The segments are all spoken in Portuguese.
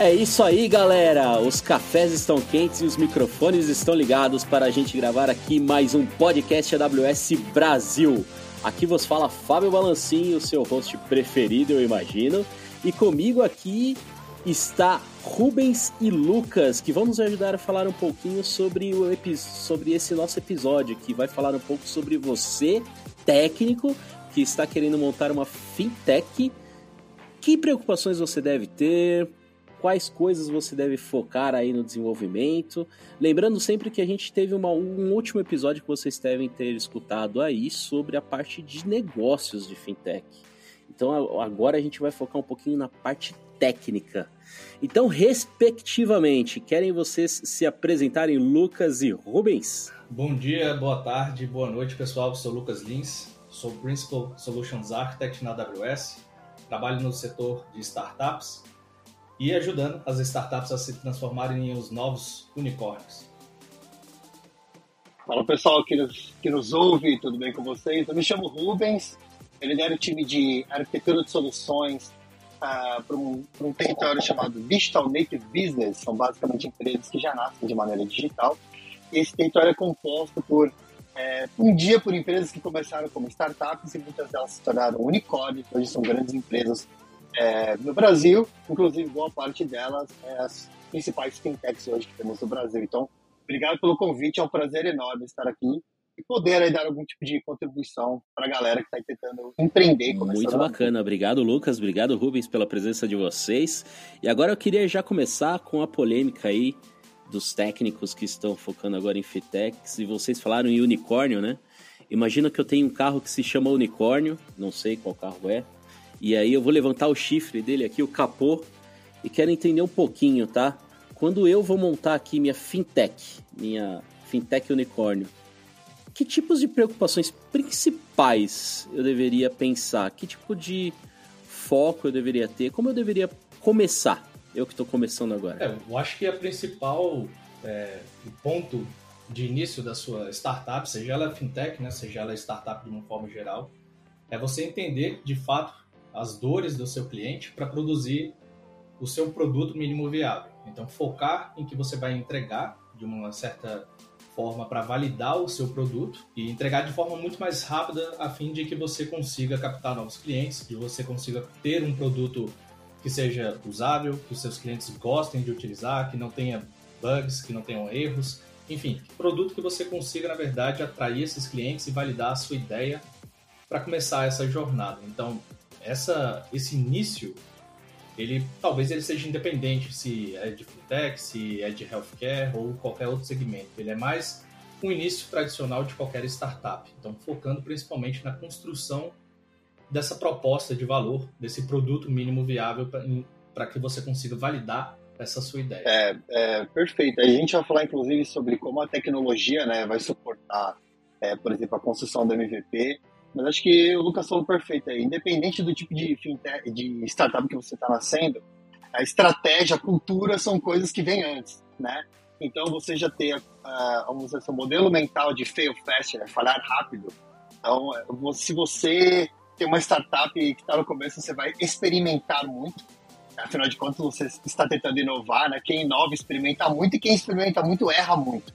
É isso aí, galera! Os cafés estão quentes e os microfones estão ligados para a gente gravar aqui mais um podcast AWS Brasil. Aqui vos fala Fábio Balancinho, seu host preferido, eu imagino. E comigo aqui está Rubens e Lucas, que vão nos ajudar a falar um pouquinho sobre, o sobre esse nosso episódio, que vai falar um pouco sobre você, técnico, que está querendo montar uma fintech. Que preocupações você deve ter? Quais coisas você deve focar aí no desenvolvimento? Lembrando sempre que a gente teve uma, um último episódio que vocês devem ter escutado aí sobre a parte de negócios de fintech. Então agora a gente vai focar um pouquinho na parte técnica. Então, respectivamente, querem vocês se apresentarem, Lucas e Rubens? Bom dia, boa tarde, boa noite, pessoal. Eu sou Lucas Lins, sou Principal Solutions Architect na AWS, trabalho no setor de startups e ajudando as startups a se transformarem em os novos unicórnios. Fala pessoal que nos, que nos ouve, tudo bem com vocês? Eu me chamo Rubens, eu lidero o time de arquitetura de soluções uh, para um, um território chamado Digital Native Business, são basicamente empresas que já nascem de maneira digital. Esse território é composto por é, um dia por empresas que começaram como startups e muitas delas se tornaram unicórnios, hoje são grandes empresas é, no Brasil, inclusive boa parte delas é as principais fintechs hoje que temos no Brasil. Então, obrigado pelo convite, é um prazer enorme estar aqui e poder aí, dar algum tipo de contribuição para a galera que está tentando empreender. Muito bacana, obrigado Lucas, obrigado Rubens pela presença de vocês. E agora eu queria já começar com a polêmica aí dos técnicos que estão focando agora em fintechs e vocês falaram em unicórnio, né? Imagina que eu tenho um carro que se chama unicórnio, não sei qual carro é, e aí eu vou levantar o chifre dele aqui, o capô, e quero entender um pouquinho, tá? Quando eu vou montar aqui minha fintech, minha fintech unicórnio, que tipos de preocupações principais eu deveria pensar? Que tipo de foco eu deveria ter? Como eu deveria começar? Eu que estou começando agora. É, eu acho que a principal é, ponto de início da sua startup, seja ela fintech, né, seja ela startup de uma forma geral, é você entender de fato as dores do seu cliente para produzir o seu produto mínimo viável. Então, focar em que você vai entregar de uma certa forma para validar o seu produto e entregar de forma muito mais rápida a fim de que você consiga captar novos clientes, que você consiga ter um produto que seja usável, que os seus clientes gostem de utilizar, que não tenha bugs, que não tenham erros, enfim, produto que você consiga na verdade atrair esses clientes e validar a sua ideia para começar essa jornada. Então, essa esse início ele talvez ele seja independente se é de fintech, se é de healthcare ou qualquer outro segmento. Ele é mais um início tradicional de qualquer startup. Então, focando principalmente na construção dessa proposta de valor, desse produto mínimo viável para que você consiga validar essa sua ideia. É, é, perfeito. A gente vai falar, inclusive, sobre como a tecnologia né, vai suportar, é, por exemplo, a construção do MVP mas acho que o Lucas falou perfeito aí. Independente do tipo de, fintech, de startup que você está nascendo, a estratégia, a cultura são coisas que vêm antes, né? Então, você já tem, uh, vamos dizer assim, modelo mental de fail fast, né? falhar rápido. Então, se você tem uma startup que está no começo, você vai experimentar muito. Afinal de contas, você está tentando inovar, né? Quem inova experimenta muito e quem experimenta muito erra muito.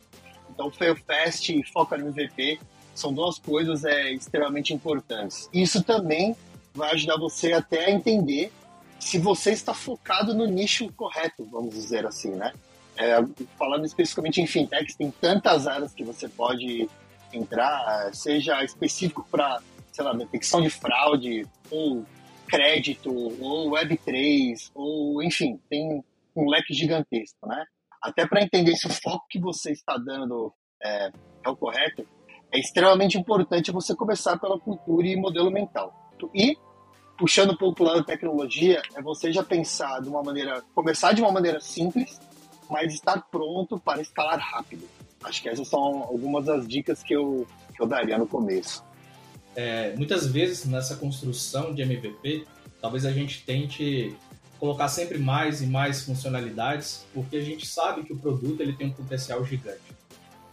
Então, fail fast foca no MVP são duas coisas é, extremamente importantes. Isso também vai ajudar você até a entender se você está focado no nicho correto, vamos dizer assim, né? É, falando especificamente em fintechs, tem tantas áreas que você pode entrar, seja específico para, sei lá, detecção de fraude, ou crédito, ou Web3, ou enfim, tem um leque gigantesco, né? Até para entender se o foco que você está dando é, é o correto, é extremamente importante você começar pela cultura e modelo mental. E, puxando um pouco lá da tecnologia, é você já pensar de uma maneira, começar de uma maneira simples, mas estar pronto para escalar rápido. Acho que essas são algumas das dicas que eu, que eu daria no começo. É, muitas vezes nessa construção de MVP, talvez a gente tente colocar sempre mais e mais funcionalidades, porque a gente sabe que o produto ele tem um potencial gigante.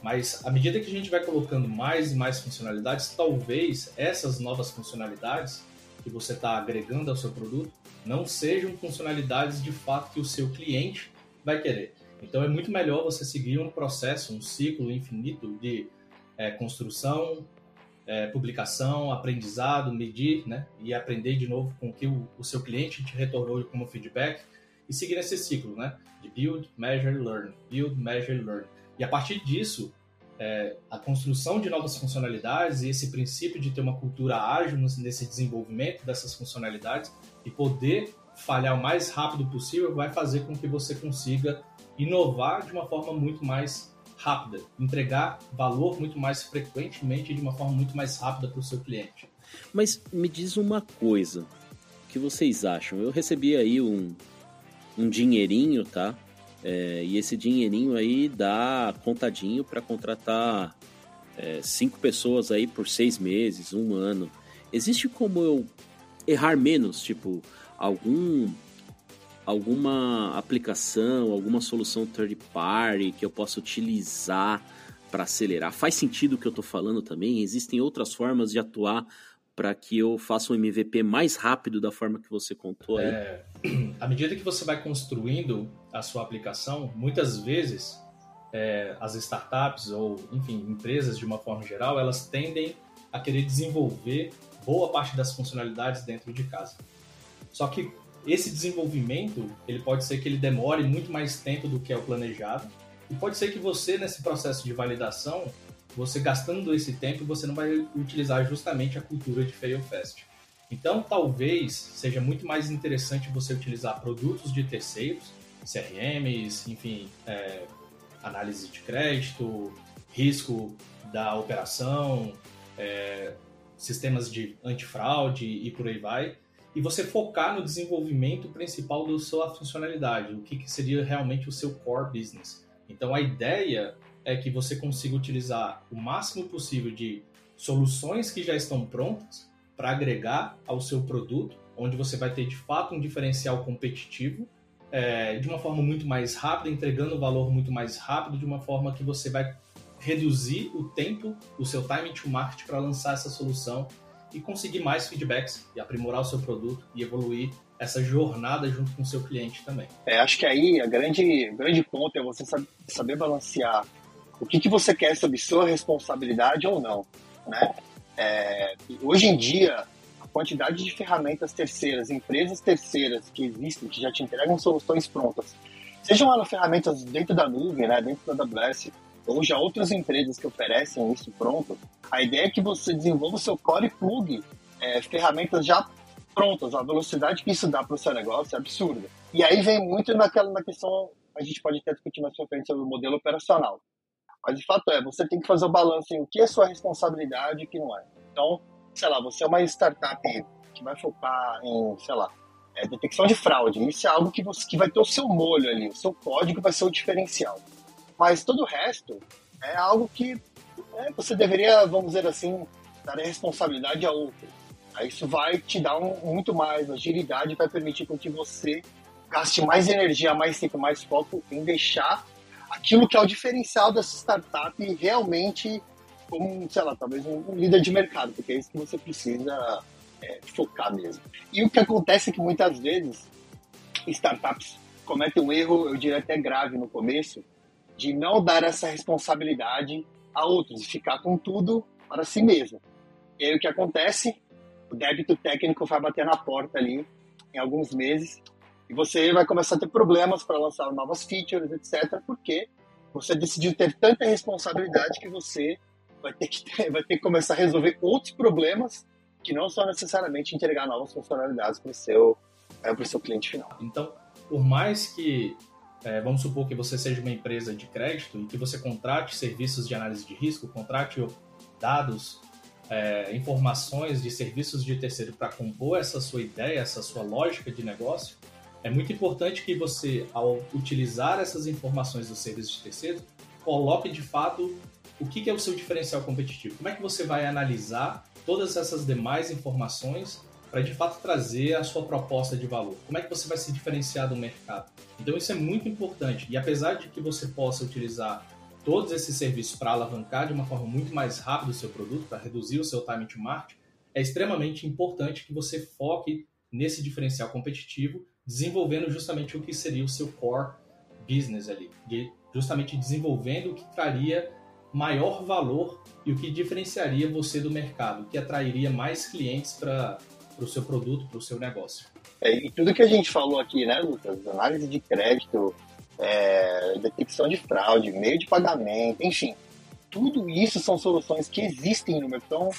Mas à medida que a gente vai colocando mais e mais funcionalidades, talvez essas novas funcionalidades que você está agregando ao seu produto não sejam funcionalidades de fato que o seu cliente vai querer. Então é muito melhor você seguir um processo, um ciclo infinito de é, construção, é, publicação, aprendizado, medir, né? E aprender de novo com o que o, o, seu cliente te retornou como feedback e seguir esse ciclo, né? De build, measure, learn, build, measure, learn. E a partir disso, é, a construção de novas funcionalidades e esse princípio de ter uma cultura ágil nesse desenvolvimento dessas funcionalidades e poder falhar o mais rápido possível vai fazer com que você consiga inovar de uma forma muito mais rápida, entregar valor muito mais frequentemente e de uma forma muito mais rápida para o seu cliente. Mas me diz uma coisa, o que vocês acham? Eu recebi aí um, um dinheirinho, tá? É, e esse dinheirinho aí dá contadinho para contratar é, cinco pessoas aí por seis meses, um ano. Existe como eu errar menos, tipo algum alguma aplicação, alguma solução third party que eu possa utilizar para acelerar? Faz sentido o que eu estou falando também? Existem outras formas de atuar para que eu faça um MVP mais rápido da forma que você contou aí? É, à medida que você vai construindo a sua aplicação, muitas vezes é, as startups ou, enfim, empresas de uma forma geral, elas tendem a querer desenvolver boa parte das funcionalidades dentro de casa. Só que esse desenvolvimento, ele pode ser que ele demore muito mais tempo do que é o planejado, e pode ser que você, nesse processo de validação, você gastando esse tempo, você não vai utilizar justamente a cultura de fail fast. Então, talvez seja muito mais interessante você utilizar produtos de terceiros, CRMs, enfim, é, análise de crédito, risco da operação, é, sistemas de antifraude e por aí vai, e você focar no desenvolvimento principal da sua funcionalidade, o que, que seria realmente o seu core business. Então a ideia é que você consiga utilizar o máximo possível de soluções que já estão prontas para agregar ao seu produto, onde você vai ter de fato um diferencial competitivo é, de uma forma muito mais rápida, entregando valor muito mais rápido, de uma forma que você vai reduzir o tempo, o seu time to market para lançar essa solução e conseguir mais feedbacks e aprimorar o seu produto e evoluir essa jornada junto com o seu cliente também. É, acho que aí a grande, grande ponto é você saber balancear o que, que você quer sob sua responsabilidade ou não. Né? É, hoje em dia, quantidade de ferramentas terceiras, empresas terceiras que existem, que já te entregam soluções prontas, sejam elas ferramentas dentro da nuvem, né, dentro da AWS, ou já outras empresas que oferecem isso pronto, a ideia é que você desenvolva o seu core plug, é, ferramentas já prontas. A velocidade que isso dá para o seu negócio é absurda. E aí vem muito naquela na questão, a gente pode até discutir mais pra frente sobre o modelo operacional. Mas de fato é, você tem que fazer o balanço em o que é sua responsabilidade e o que não é. Então, sei lá, você é uma startup que vai focar em, sei lá, é, detecção de fraude. Isso é algo que, você, que vai ter o seu molho ali, o seu código vai ser o diferencial. Mas todo o resto é algo que é, você deveria, vamos dizer assim, dar a responsabilidade a outro. Aí isso vai te dar um, muito mais agilidade, vai permitir com que você gaste mais energia, mais tempo, mais foco em deixar aquilo que é o diferencial dessa startup realmente como, sei lá, talvez um líder de mercado, porque é isso que você precisa é, focar mesmo. E o que acontece é que muitas vezes startups cometem um erro, eu diria até grave no começo, de não dar essa responsabilidade a outros, e ficar com tudo para si mesmo. E aí o que acontece? O débito técnico vai bater na porta ali em alguns meses e você vai começar a ter problemas para lançar novas features, etc., porque você decidiu ter tanta responsabilidade que você vai ter que, ter, vai ter que começar a resolver outros problemas que não são necessariamente entregar novas funcionalidades para o seu, é, seu cliente final. Então, por mais que é, vamos supor que você seja uma empresa de crédito e que você contrate serviços de análise de risco, contrate dados, é, informações de serviços de terceiro para compor essa sua ideia, essa sua lógica de negócio, é muito importante que você, ao utilizar essas informações dos serviços de terceiro, coloque de fato o que é o seu diferencial competitivo. Como é que você vai analisar todas essas demais informações para de fato trazer a sua proposta de valor. Como é que você vai se diferenciar do mercado? Então isso é muito importante. E apesar de que você possa utilizar todos esses serviços para alavancar de uma forma muito mais rápida o seu produto, para reduzir o seu time to market, é extremamente importante que você foque nesse diferencial competitivo, desenvolvendo justamente o que seria o seu core business ali, justamente desenvolvendo o que traria maior valor e o que diferenciaria você do mercado, que atrairia mais clientes para o seu produto, para o seu negócio. É, e tudo que a gente falou aqui, né, Lucas? Análise de crédito, é, detecção de fraude, meio de pagamento, enfim. Tudo isso são soluções que existem no mercado. Então,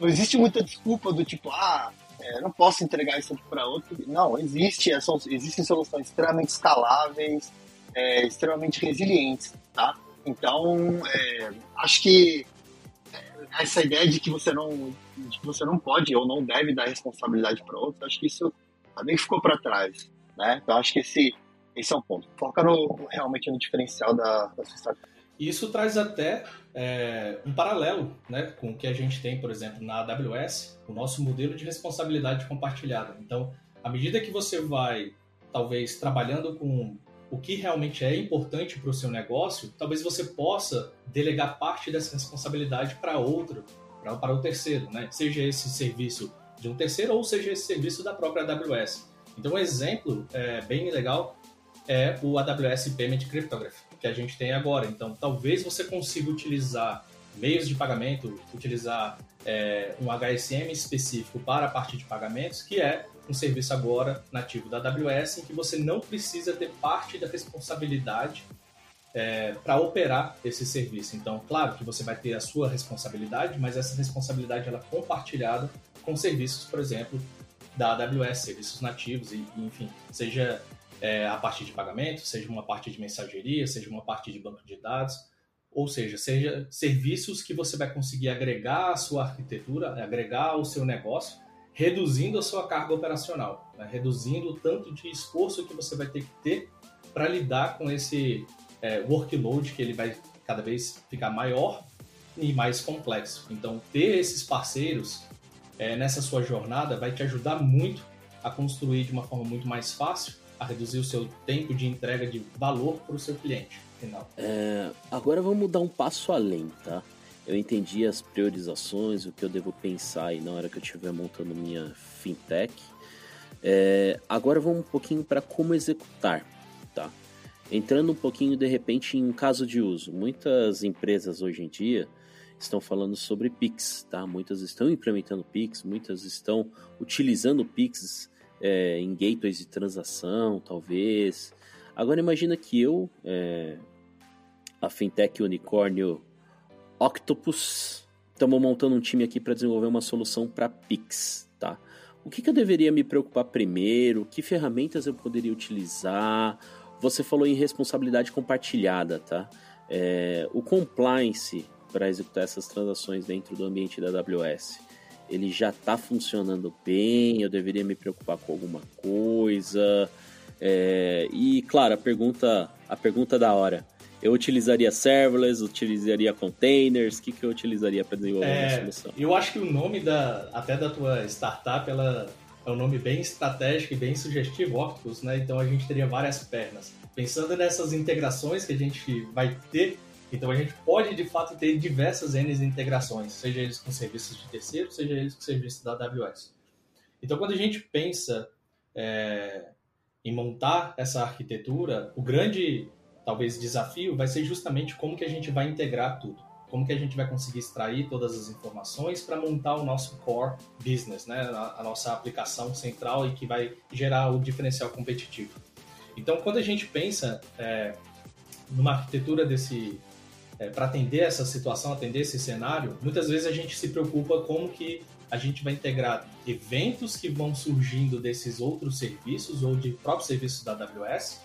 não existe muita desculpa do tipo, ah, é, não posso entregar isso para outro. Não, existe, é, são, existem soluções extremamente escaláveis, é, extremamente resilientes, tá? Então, é, acho que é, essa ideia de que você não de que você não pode ou não deve dar responsabilidade para outro, acho que isso também ficou para trás, né? Então, acho que esse esse é um ponto. Foca no, realmente no diferencial da, da sua. Isso traz até é, um paralelo né, com o que a gente tem, por exemplo, na AWS, o nosso modelo de responsabilidade compartilhada. Então, à medida que você vai, talvez, trabalhando com o que realmente é importante para o seu negócio, talvez você possa delegar parte dessa responsabilidade para outro, para, o terceiro, né? seja esse serviço de um terceiro ou seja esse serviço da própria AWS. Então, um exemplo é, bem legal é o AWS Payment Cryptography, que a gente tem agora. Então, talvez você consiga utilizar meios de pagamento, utilizar é, um HSM específico para a parte de pagamentos, que é um serviço agora nativo da AWS, em que você não precisa ter parte da responsabilidade é, para operar esse serviço. Então, claro que você vai ter a sua responsabilidade, mas essa responsabilidade ela é compartilhada com serviços, por exemplo, da AWS, serviços nativos, e, enfim, seja é, a parte de pagamento, seja uma parte de mensageria, seja uma parte de banco de dados, ou seja, seja serviços que você vai conseguir agregar à sua arquitetura, agregar ao seu negócio, reduzindo a sua carga operacional, né? reduzindo o tanto de esforço que você vai ter que ter para lidar com esse é, workload que ele vai cada vez ficar maior e mais complexo. Então, ter esses parceiros é, nessa sua jornada vai te ajudar muito a construir de uma forma muito mais fácil a reduzir o seu tempo de entrega de valor para o seu cliente final. É, agora vamos dar um passo além, tá? Eu entendi as priorizações, o que eu devo pensar aí na hora que eu estiver montando minha fintech. É, agora vamos um pouquinho para como executar, tá? Entrando um pouquinho de repente em um caso de uso. Muitas empresas hoje em dia estão falando sobre Pix, tá? Muitas estão implementando Pix, muitas estão utilizando Pix é, em gateways de transação, talvez. Agora imagina que eu, é, a fintech unicórnio Octopus, estamos montando um time aqui para desenvolver uma solução para Pix, tá? O que, que eu deveria me preocupar primeiro? Que ferramentas eu poderia utilizar? Você falou em responsabilidade compartilhada, tá? É, o compliance para executar essas transações dentro do ambiente da AWS ele já está funcionando bem, eu deveria me preocupar com alguma coisa. É, e claro, a pergunta, a pergunta da hora. Eu utilizaria serverless, utilizaria containers, o que, que eu utilizaria para desenvolver é, uma solução? Eu acho que o nome da, até da tua startup ela é um nome bem estratégico e bem sugestivo, Octopus, né? Então a gente teria várias pernas. Pensando nessas integrações que a gente vai ter então a gente pode de fato ter diversas N integrações, seja eles com serviços de terceiro, seja eles com serviços da AWS. Então quando a gente pensa é, em montar essa arquitetura, o grande talvez desafio vai ser justamente como que a gente vai integrar tudo, como que a gente vai conseguir extrair todas as informações para montar o nosso core business, né, a, a nossa aplicação central e que vai gerar o diferencial competitivo. Então quando a gente pensa é, numa arquitetura desse é, para atender essa situação, atender esse cenário, muitas vezes a gente se preocupa como que a gente vai integrar eventos que vão surgindo desses outros serviços ou de próprios serviços da AWS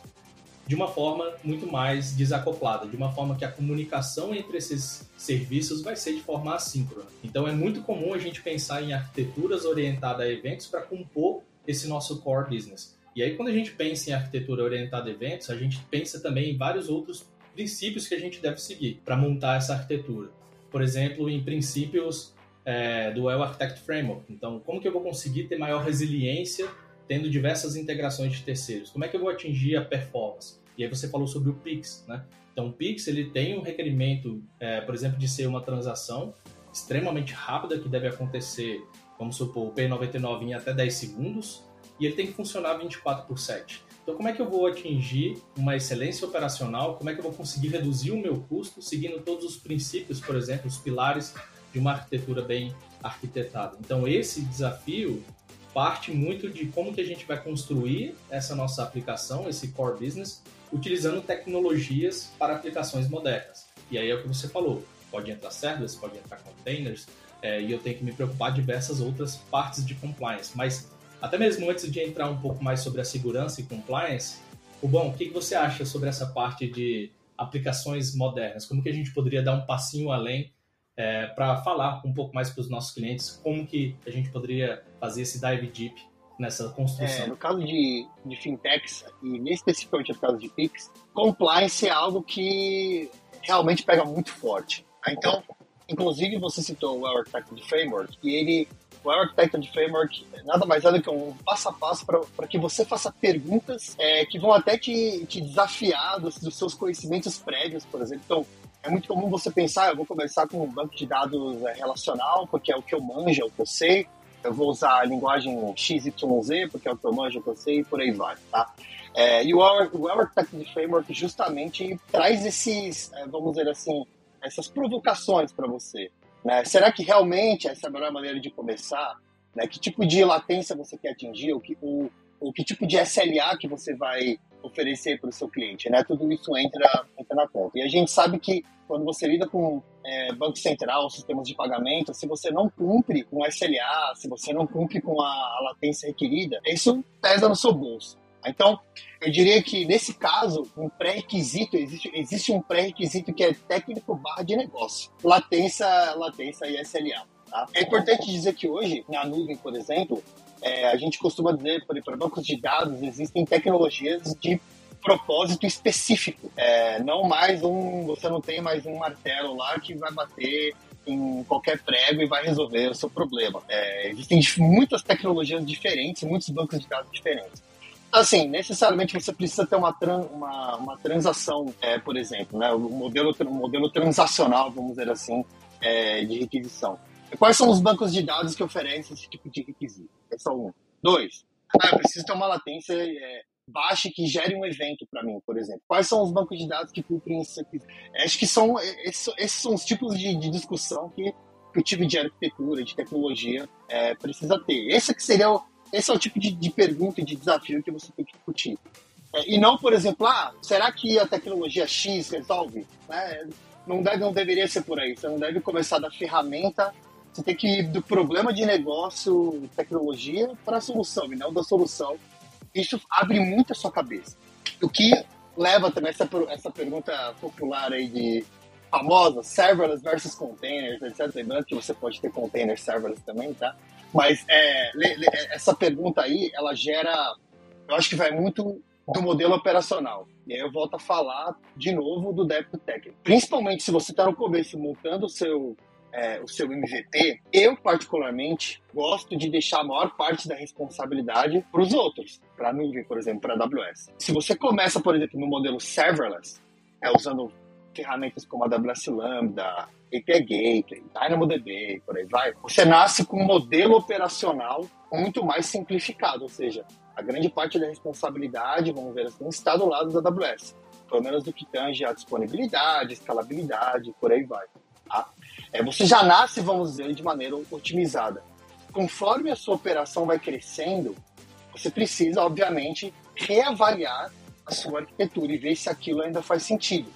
de uma forma muito mais desacoplada, de uma forma que a comunicação entre esses serviços vai ser de forma assíncrona. Então é muito comum a gente pensar em arquiteturas orientadas a eventos para compor esse nosso core business. E aí quando a gente pensa em arquitetura orientada a eventos, a gente pensa também em vários outros princípios que a gente deve seguir para montar essa arquitetura. Por exemplo, em princípios é, do Well Architect Framework. Então, como que eu vou conseguir ter maior resiliência tendo diversas integrações de terceiros? Como é que eu vou atingir a performance? E aí você falou sobre o Pix, né? Então, o Pix ele tem um requerimento, é, por exemplo, de ser uma transação extremamente rápida que deve acontecer vamos supor, o P99 em até 10 segundos, e ele tem que funcionar 24 por 7. Então, como é que eu vou atingir uma excelência operacional? Como é que eu vou conseguir reduzir o meu custo seguindo todos os princípios, por exemplo, os pilares de uma arquitetura bem arquitetada? Então, esse desafio parte muito de como que a gente vai construir essa nossa aplicação, esse core business, utilizando tecnologias para aplicações modernas. E aí é o que você falou, pode entrar serverless, pode entrar containers, é, e eu tenho que me preocupar de diversas outras partes de compliance. Mas até mesmo antes de entrar um pouco mais sobre a segurança e compliance, o bom, o que, que você acha sobre essa parte de aplicações modernas? Como que a gente poderia dar um passinho além é, para falar um pouco mais para os nossos clientes como que a gente poderia fazer esse dive deep nessa construção? É, no caso de, de fintechs, e especificamente no caso de Pix, compliance é algo que realmente pega muito forte. Então, inclusive você citou o Architected Framework, e ele o Architected Framework nada mais é do que um passo a passo para que você faça perguntas é, que vão até te, te desafiar dos, dos, seus conhecimentos prévios, por exemplo. Então, é muito comum você pensar, eu vou começar com um banco de dados é, relacional, porque é o que eu manjo, é o que eu sei. Eu vou usar a linguagem XYZ, porque é o que eu manjo, que eu sei, e por aí vai, tá? É, e o, o Architected Framework justamente traz esses, é, vamos dizer assim, essas provocações para você. Né? Será que realmente essa é a melhor maneira de começar? Né? Que tipo de latência você quer atingir? O que, o, o que tipo de SLA que você vai oferecer para o seu cliente? Né? Tudo isso entra, entra na conta. E a gente sabe que quando você lida com é, banco central, sistemas de pagamento, se você não cumpre com SLA, se você não cumpre com a, a latência requerida, isso pesa no seu bolso. Então, eu diria que nesse caso, um pré-requisito, existe, existe um pré-requisito que é técnico barra de negócio. Latência, latência e SLA. Tá? É importante dizer que hoje, na nuvem, por exemplo, é, a gente costuma dizer, para bancos de dados, existem tecnologias de propósito específico. É, não mais um, você não tem mais um martelo lá que vai bater em qualquer prego e vai resolver o seu problema. É, existem muitas tecnologias diferentes, muitos bancos de dados diferentes. Assim, necessariamente você precisa ter uma, tran, uma, uma transação, é, por exemplo, né? o modelo, modelo transacional, vamos dizer assim, é, de requisição. Quais são os bancos de dados que oferecem esse tipo de requisito? É só um. Dois, ah, eu preciso ter uma latência é, baixa que gere um evento para mim, por exemplo. Quais são os bancos de dados que cumprem isso aqui? Acho que são esses, esses são os tipos de, de discussão que, que, o time de arquitetura, de tecnologia é, precisa ter. Esse que seria o, esse é o tipo de, de pergunta e de desafio que você tem que discutir. É, e não, por exemplo, ah, será que a tecnologia X resolve? É, não, deve, não deveria ser por aí. Você não deve começar da ferramenta, você tem que ir do problema de negócio, tecnologia, para a solução, e não da solução. Isso abre muito a sua cabeça. O que leva também essa, essa pergunta popular aí de famosa, serverless versus containers, etc. Lembrando que você pode ter containers serverless também, tá? Mas é, essa pergunta aí, ela gera. Eu acho que vai muito do modelo operacional. E aí eu volto a falar de novo do débito técnico. Principalmente se você está no começo montando o seu, é, o seu MVP, eu particularmente gosto de deixar a maior parte da responsabilidade para os outros, para a nuvem, por exemplo, para a AWS. Se você começa, por exemplo, no modelo serverless, é, usando ferramentas como a AWS Lambda, API Gateway, DynamoDB, por aí vai, você nasce com um modelo operacional muito mais simplificado, ou seja, a grande parte da responsabilidade, vamos ver assim, está do lado da AWS, pelo menos do que tange a disponibilidade, escalabilidade, por aí vai. Tá? É, você já nasce, vamos dizer, de maneira otimizada. Conforme a sua operação vai crescendo, você precisa, obviamente, reavaliar a sua arquitetura e ver se aquilo ainda faz sentido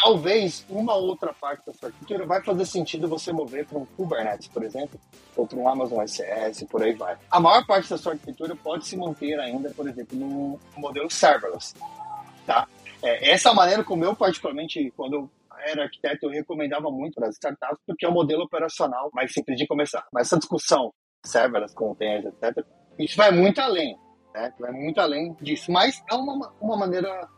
talvez uma outra parte da sua arquitetura vai fazer sentido você mover para um Kubernetes, por exemplo, ou para um Amazon SS, por aí vai. A maior parte da sua arquitetura pode se manter ainda, por exemplo, no modelo serverless, tá? É, essa maneira como eu, particularmente, quando eu era arquiteto, eu recomendava muito para as startups, porque é um modelo operacional mais simples de começar. Mas essa discussão, serverless, containers, etc., isso vai muito além, né? Vai muito além disso. Mas é uma, uma maneira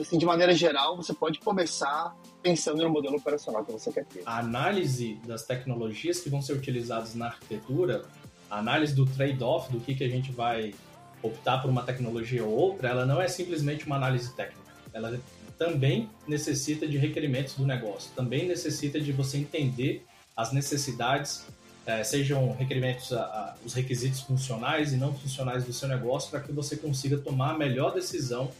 assim, de maneira geral, você pode começar pensando no modelo operacional que você quer ter. A análise das tecnologias que vão ser utilizadas na arquitetura, a análise do trade-off, do que, que a gente vai optar por uma tecnologia ou outra, ela não é simplesmente uma análise técnica. Ela também necessita de requerimentos do negócio, também necessita de você entender as necessidades é, sejam requerimentos, a, a, os requisitos funcionais e não funcionais do seu negócio para que você consiga tomar a melhor decisão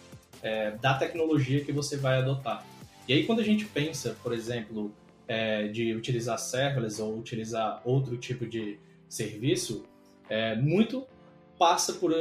é, da tecnologia que você vai adotar. E aí, quando a gente pensa, por exemplo, é, de utilizar serverless ou utilizar outro tipo de serviço, muito passa por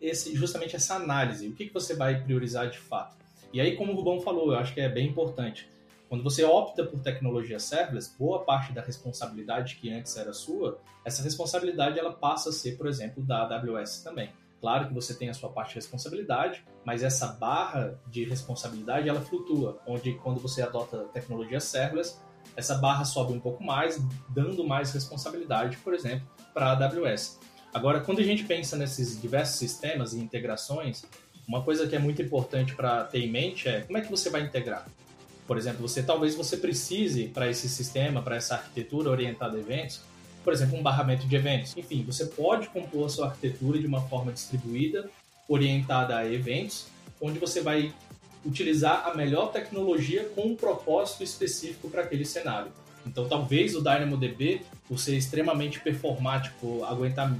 esse, justamente essa análise. O que, que você vai priorizar de fato? E aí, como o Rubão falou, eu acho que é bem importante. Quando você opta por tecnologia serverless, boa parte da responsabilidade que antes era sua, essa responsabilidade ela passa a ser, por exemplo, da AWS também. Claro que você tem a sua parte de responsabilidade, mas essa barra de responsabilidade ela flutua, onde quando você adota tecnologia serverless, essa barra sobe um pouco mais, dando mais responsabilidade, por exemplo, para a AWS. Agora, quando a gente pensa nesses diversos sistemas e integrações, uma coisa que é muito importante para ter em mente é como é que você vai integrar. Por exemplo, você talvez você precise para esse sistema, para essa arquitetura orientada a eventos, por exemplo, um barramento de eventos. Enfim, você pode compor a sua arquitetura de uma forma distribuída, orientada a eventos, onde você vai utilizar a melhor tecnologia com um propósito específico para aquele cenário. Então, talvez o DynamoDB, por ser extremamente performático, aguentar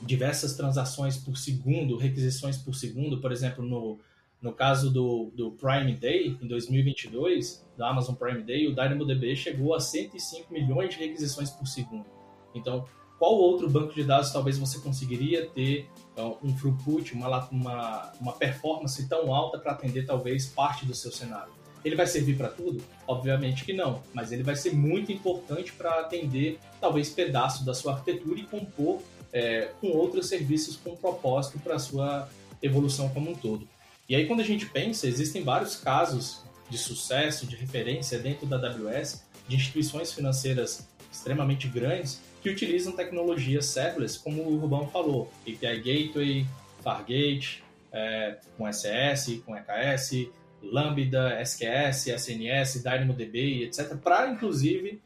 diversas transações por segundo, requisições por segundo, por exemplo, no, no caso do, do Prime Day, em 2022, do Amazon Prime Day, o DynamoDB chegou a 105 milhões de requisições por segundo. Então, qual outro banco de dados talvez você conseguiria ter então, um throughput, uma, uma, uma performance tão alta para atender talvez parte do seu cenário? Ele vai servir para tudo? Obviamente que não, mas ele vai ser muito importante para atender talvez pedaço da sua arquitetura e compor é, com outros serviços com propósito para a sua evolução como um todo. E aí quando a gente pensa, existem vários casos de sucesso, de referência dentro da AWS, de instituições financeiras extremamente grandes que utilizam tecnologias serverless, como o Rubão falou, API Gateway, Fargate, é, com SS, com EKS, Lambda, SQS, SNS, DynamoDB, etc., para inclusive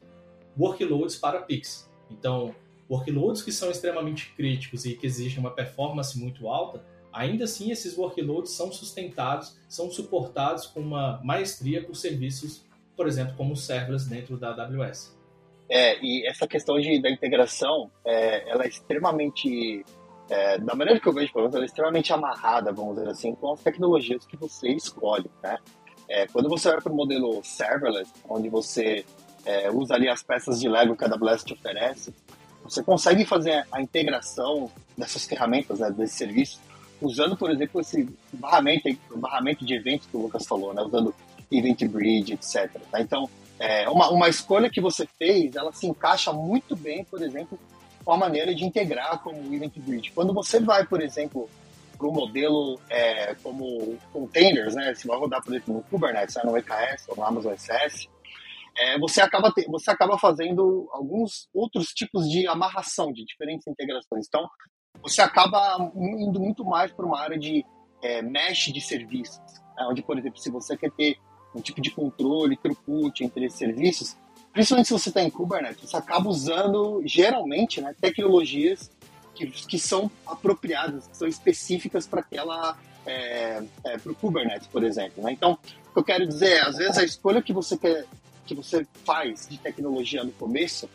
workloads para Pix. Então, workloads que são extremamente críticos e que exigem uma performance muito alta, ainda assim esses workloads são sustentados, são suportados com uma maestria por serviços, por exemplo, como serverless dentro da AWS. É, e essa questão de, da integração, é, ela é extremamente, é, da maneira que eu vejo, pelo menos, ela é extremamente amarrada, vamos dizer assim, com as tecnologias que você escolhe, né? É, quando você vai para o modelo serverless, onde você é, usa ali as peças de Lego que a AWS te oferece, você consegue fazer a integração dessas ferramentas, né, desse serviço, usando, por exemplo, esse barramento, barramento de eventos que o Lucas falou, né, usando Event Bridge, etc. Tá? Então, é, uma, uma escolha que você fez, ela se encaixa muito bem, por exemplo, com a maneira de integrar como o Event Bridge. Quando você vai, por exemplo, para o modelo é, como containers, né, você vai rodar, por exemplo, no Kubernetes, né, no EKS ou no Amazon SS, é, você, acaba te, você acaba fazendo alguns outros tipos de amarração de diferentes integrações. Então, você acaba indo muito mais para uma área de é, mesh de serviços, né, onde, por exemplo, se você quer ter um tipo de controle, throughput entre esses serviços, principalmente se você está em Kubernetes, você acaba usando, geralmente, né, tecnologias que, que são apropriadas, que são específicas para aquela é, é, para o Kubernetes, por exemplo. Né? Então, o que eu quero dizer é, às vezes a escolha que você quer, que você faz de tecnologia no começo,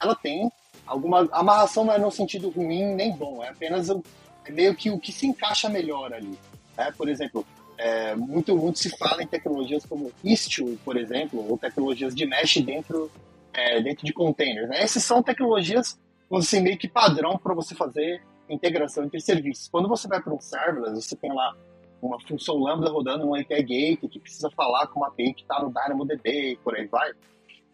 ela tem alguma amarração não é no sentido ruim nem bom, é apenas o, é meio que o que se encaixa melhor ali. Né? Por exemplo, é, muito, muito se fala em tecnologias como Istio, por exemplo, ou tecnologias de mesh dentro, é, dentro de containers. Né? Essas são tecnologias, dizer, meio que padrão para você fazer integração entre serviços. Quando você vai para um serverless, você tem lá uma função lambda rodando no API Gate que precisa falar com uma API que está no DynamoDB e por aí vai.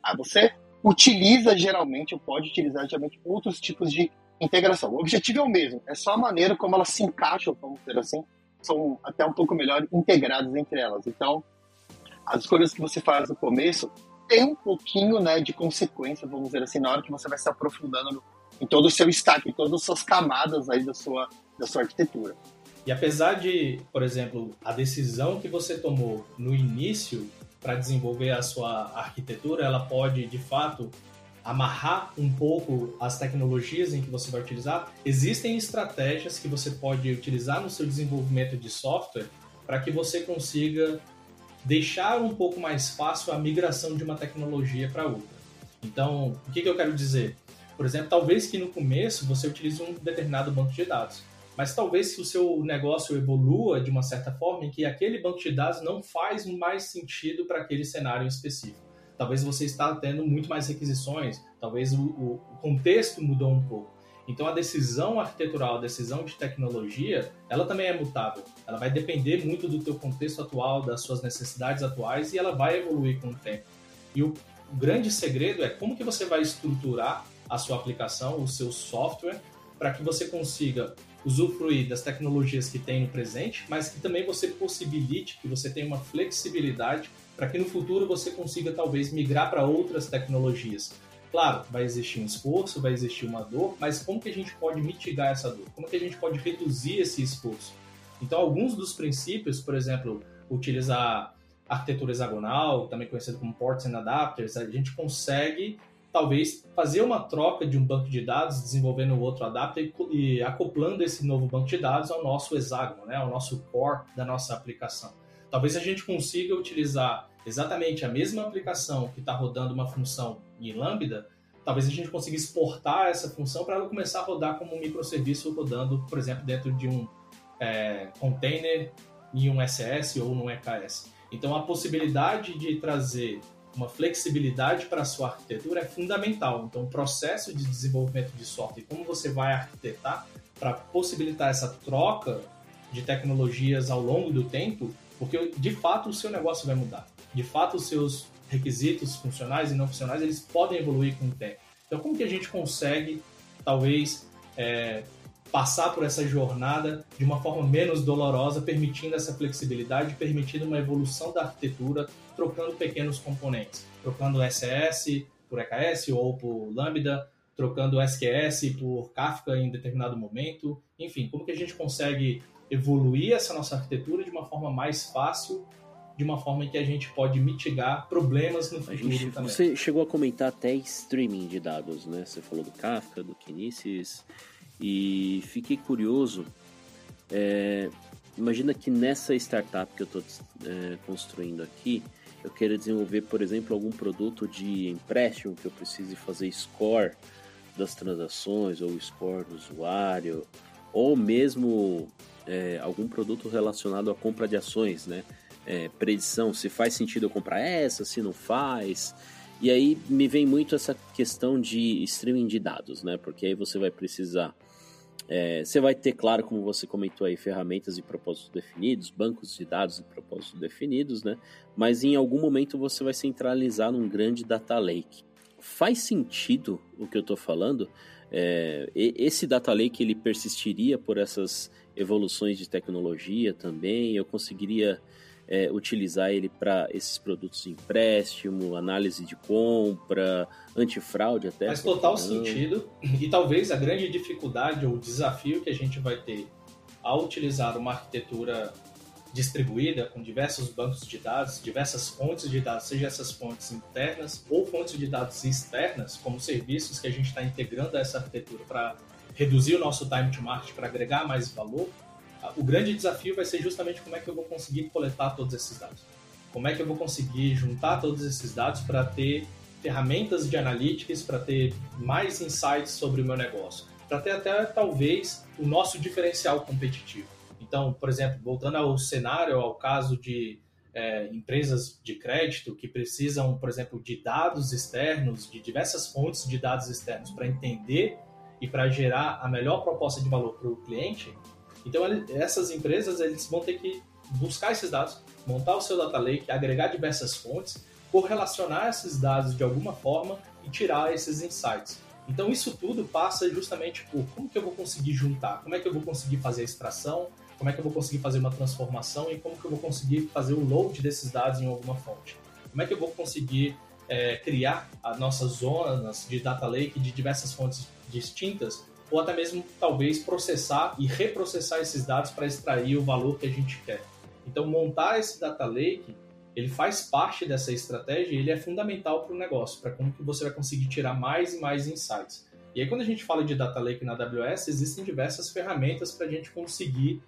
Aí você utiliza geralmente, ou pode utilizar geralmente outros tipos de integração. O objetivo é o mesmo, é só a maneira como elas se encaixam, vamos dizer assim, são até um pouco melhor integradas entre elas. Então, as escolhas que você faz no começo tem um pouquinho né, de consequência, vamos dizer assim, na hora que você vai se aprofundando no, em todo o seu stack, em todas as suas camadas aí da sua, da sua arquitetura. E apesar de, por exemplo, a decisão que você tomou no início para desenvolver a sua arquitetura, ela pode, de fato, amarrar um pouco as tecnologias em que você vai utilizar, existem estratégias que você pode utilizar no seu desenvolvimento de software para que você consiga deixar um pouco mais fácil a migração de uma tecnologia para outra. Então, o que, que eu quero dizer? Por exemplo, talvez que no começo você utilize um determinado banco de dados, mas talvez se o seu negócio evolua de uma certa forma em que aquele banco de dados não faz mais sentido para aquele cenário específico. Talvez você está tendo muito mais requisições, talvez o, o contexto mudou um pouco. Então a decisão arquitetural, a decisão de tecnologia, ela também é mutável. Ela vai depender muito do teu contexto atual, das suas necessidades atuais e ela vai evoluir com o tempo. E o grande segredo é como que você vai estruturar a sua aplicação, o seu software, para que você consiga usufruir das tecnologias que tem no presente, mas que também você possibilite que você tenha uma flexibilidade para que no futuro você consiga talvez migrar para outras tecnologias. Claro, vai existir um esforço, vai existir uma dor, mas como que a gente pode mitigar essa dor? Como que a gente pode reduzir esse esforço? Então, alguns dos princípios, por exemplo, utilizar arquitetura hexagonal, também conhecido como ports and adapters, a gente consegue talvez fazer uma troca de um banco de dados, desenvolvendo outro adapter e, acoplando esse novo banco de dados ao nosso hexágono, né, ao nosso core da nossa aplicação. Talvez a gente consiga utilizar exatamente a mesma aplicação que está rodando uma função em Lambda, talvez a gente consiga exportar essa função para ela começar a rodar como um microserviço rodando, por exemplo, dentro de um é, container em um SS ou num EKS. Então, a possibilidade de trazer uma flexibilidade para a sua arquitetura é fundamental. Então, o processo de desenvolvimento de software, como você vai arquitetar para possibilitar essa troca de tecnologias ao longo do tempo, porque de fato o seu negócio vai mudar. De fato, os seus requisitos funcionais e não funcionais eles podem evoluir com o tempo. Então, como que a gente consegue, talvez, é, passar por essa jornada de uma forma menos dolorosa, permitindo essa flexibilidade, permitindo uma evolução da arquitetura, trocando pequenos componentes, trocando SS por EKS ou por Lambda, trocando SQS por Kafka em determinado momento, enfim, como que a gente consegue evoluir essa nossa arquitetura de uma forma mais fácil, de uma forma em que a gente pode mitigar problemas no futuro gente, também. Você chegou a comentar até streaming de dados, né? Você falou do Kafka, do Kinesis, e fiquei curioso. É, imagina que nessa startup que eu estou é, construindo aqui, eu quero desenvolver, por exemplo, algum produto de empréstimo que eu precise fazer score das transações ou score do usuário, ou mesmo é, algum produto relacionado à compra de ações, né? É, predição, se faz sentido eu comprar essa, se não faz. E aí me vem muito essa questão de streaming de dados, né? Porque aí você vai precisar. É, você vai ter, claro, como você comentou aí, ferramentas e propósitos definidos, bancos de dados e propósitos definidos, né? Mas em algum momento você vai centralizar num grande data lake. Faz sentido o que eu estou falando? É, esse data lake ele persistiria por essas evoluções de tecnologia também? Eu conseguiria é, utilizar ele para esses produtos de empréstimo, análise de compra, antifraude até? Faz total sentido. E talvez a grande dificuldade ou desafio que a gente vai ter ao utilizar uma arquitetura distribuída com diversos bancos de dados, diversas fontes de dados, seja essas fontes internas ou fontes de dados externas, como serviços que a gente está integrando a essa arquitetura para reduzir o nosso time to market, para agregar mais valor, o grande desafio vai ser justamente como é que eu vou conseguir coletar todos esses dados. Como é que eu vou conseguir juntar todos esses dados para ter ferramentas de analytics, para ter mais insights sobre o meu negócio, para ter até talvez o nosso diferencial competitivo. Então, por exemplo, voltando ao cenário, ao caso de é, empresas de crédito que precisam, por exemplo, de dados externos, de diversas fontes de dados externos para entender e para gerar a melhor proposta de valor para o cliente. Então, essas empresas eles vão ter que buscar esses dados, montar o seu data lake, agregar diversas fontes, correlacionar esses dados de alguma forma e tirar esses insights. Então, isso tudo passa justamente por como que eu vou conseguir juntar, como é que eu vou conseguir fazer a extração, como é que eu vou conseguir fazer uma transformação e como que eu vou conseguir fazer o load desses dados em alguma fonte. Como é que eu vou conseguir é, criar as nossas zonas de data lake de diversas fontes distintas ou até mesmo talvez processar e reprocessar esses dados para extrair o valor que a gente quer. Então montar esse data lake ele faz parte dessa estratégia e ele é fundamental para o negócio, para como que você vai conseguir tirar mais e mais insights. E aí quando a gente fala de data lake na AWS, existem diversas ferramentas para a gente conseguir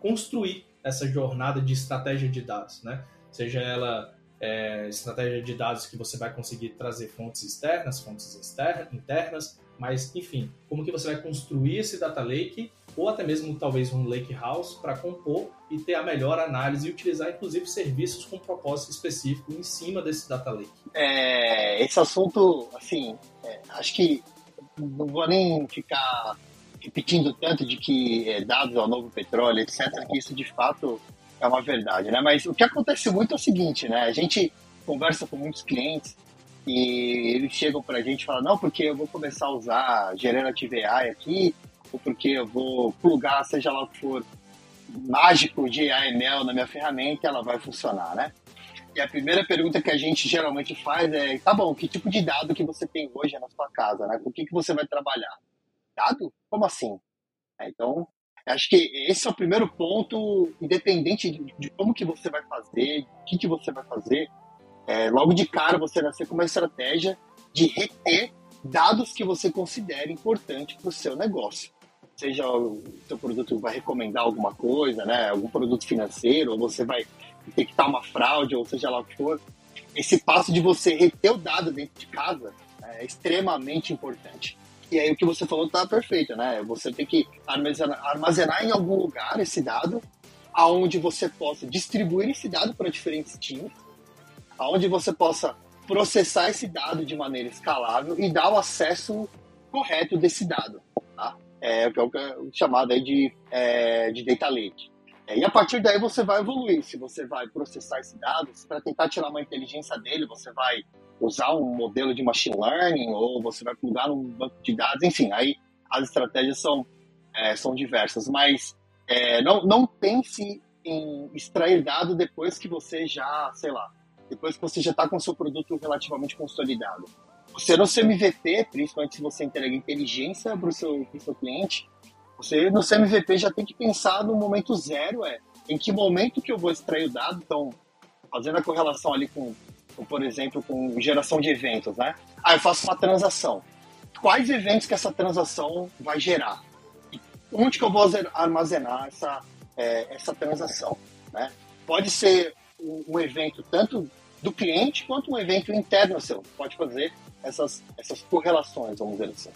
construir essa jornada de estratégia de dados, né? Seja ela é, estratégia de dados que você vai conseguir trazer fontes externas, fontes externas, internas, Mas, enfim, como que você vai construir esse data lake ou até mesmo talvez um lake house para compor e ter a melhor análise e utilizar inclusive serviços com propósito específico em cima desse data lake. É, esse assunto, assim, é, acho que não vou nem ficar repetindo tanto de que é, dados ao novo petróleo, etc, que isso de fato é uma verdade, né? Mas o que acontece muito é o seguinte, né? A gente conversa com muitos clientes e eles chegam para a gente e falam, não, porque eu vou começar a usar Generative AI aqui, ou porque eu vou plugar, seja lá o que for, mágico de AML na minha ferramenta, ela vai funcionar, né? E a primeira pergunta que a gente geralmente faz é, tá bom, que tipo de dado que você tem hoje na sua casa, né? Com o que, que você vai trabalhar? Dado? Como assim? É, então, acho que esse é o primeiro ponto, independente de, de como que você vai fazer, o que, que você vai fazer, é, logo de cara você nascer com uma estratégia de reter dados que você considera importante para o seu negócio. Seja o seu produto vai recomendar alguma coisa, né, algum produto financeiro, ou você vai detectar uma fraude, ou seja lá o que for. Esse passo de você reter o dado dentro de casa é extremamente importante. E aí o que você falou está perfeito, né? Você tem que armazenar, armazenar em algum lugar esse dado, aonde você possa distribuir esse dado para diferentes times, aonde você possa processar esse dado de maneira escalável e dar o acesso correto desse dado, tá? É, que é o é chamado aí de, é, de data lake. É, e a partir daí você vai evoluir. Se você vai processar esse dado, para tentar tirar uma inteligência dele, você vai usar um modelo de machine learning ou você vai plugar num banco de dados, enfim, aí as estratégias são, é, são diversas, mas é, não, não pense em extrair dado depois que você já, sei lá, depois que você já está com o seu produto relativamente consolidado. Você no seu MVP, principalmente se você entrega inteligência para o seu, seu cliente, você no seu MVP já tem que pensar no momento zero, é em que momento que eu vou extrair o dado, então fazendo a correlação ali com, com, por exemplo, com geração de eventos, né? Ah, eu faço uma transação. Quais eventos que essa transação vai gerar? E onde que eu vou armazenar essa, é, essa transação, né? Pode ser um, evento tanto do cliente quanto um evento interno seu. Pode fazer essas, essas correlações, vamos dizer assim.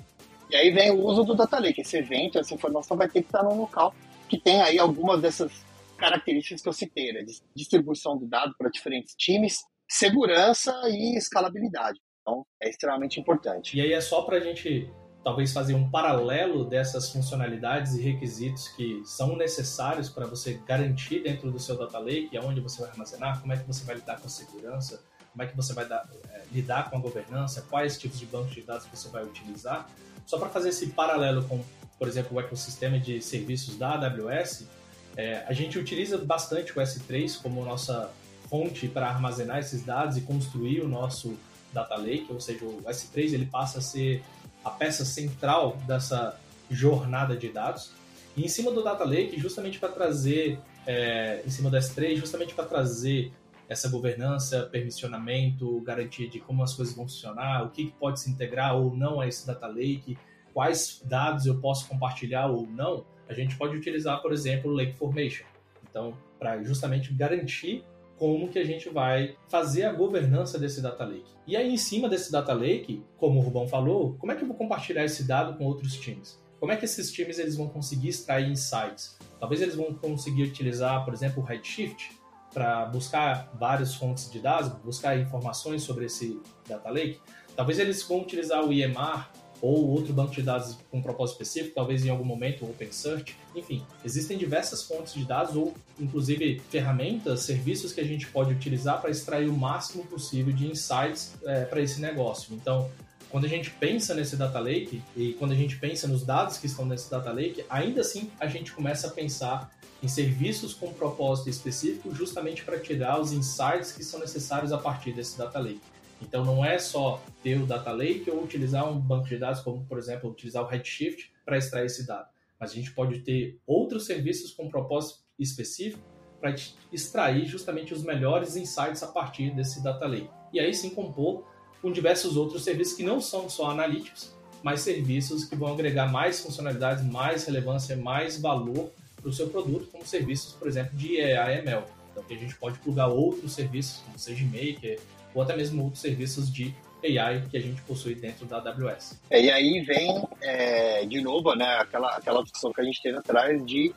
E aí vem o uso do Data Lake. Esse evento, essa informação vai ter que estar num local que tem aí algumas dessas características que eu citei, né? distribuição do dado para diferentes times, segurança e escalabilidade. Então, é extremamente importante. E aí é só para a gente talvez fazer um paralelo dessas funcionalidades e requisitos que são necessários para você garantir dentro do seu data lake aonde você vai armazenar, como é que você vai lidar com a segurança, como é que você vai dar, é, lidar com a governança, quais tipos de bancos de dados você vai utilizar. Só para fazer esse paralelo com, por exemplo, o ecossistema de serviços da AWS, é, a gente utiliza bastante o S3 como nossa fonte para armazenar esses dados e construir o nosso data lake, ou seja, o S3 ele passa a ser a peça central dessa jornada de dados. E em cima do Data Lake, justamente para trazer, é, em cima do S3, justamente para trazer essa governança, permissionamento, garantia de como as coisas vão funcionar, o que pode se integrar ou não a esse Data Lake, quais dados eu posso compartilhar ou não, a gente pode utilizar, por exemplo, o Lake Formation. Então, para justamente garantir como que a gente vai fazer a governança desse data lake. E aí, em cima desse data lake, como o Rubão falou, como é que eu vou compartilhar esse dado com outros times? Como é que esses times eles vão conseguir extrair insights? Talvez eles vão conseguir utilizar, por exemplo, o Redshift para buscar várias fontes de dados, buscar informações sobre esse data lake. Talvez eles vão utilizar o EMR ou outro banco de dados com um propósito específico, talvez em algum momento o OpenSearch. Enfim, existem diversas fontes de dados ou, inclusive, ferramentas, serviços que a gente pode utilizar para extrair o máximo possível de insights é, para esse negócio. Então, quando a gente pensa nesse data lake e quando a gente pensa nos dados que estão nesse data lake, ainda assim a gente começa a pensar em serviços com propósito específico justamente para tirar os insights que são necessários a partir desse data lake. Então não é só ter o data lake ou utilizar um banco de dados, como por exemplo utilizar o Redshift para extrair esse dado. Mas a gente pode ter outros serviços com propósito específico para extrair justamente os melhores insights a partir desse data lake. E aí sim compor com diversos outros serviços que não são só analíticos, mas serviços que vão agregar mais funcionalidades, mais relevância, mais valor para o seu produto, como serviços, por exemplo, de AML. Então, que a gente pode plugar outros serviços, como SageMaker, ou até mesmo outros serviços de AI que a gente possui dentro da AWS. É, e aí vem, é, de novo, né, aquela, aquela discussão que a gente teve atrás de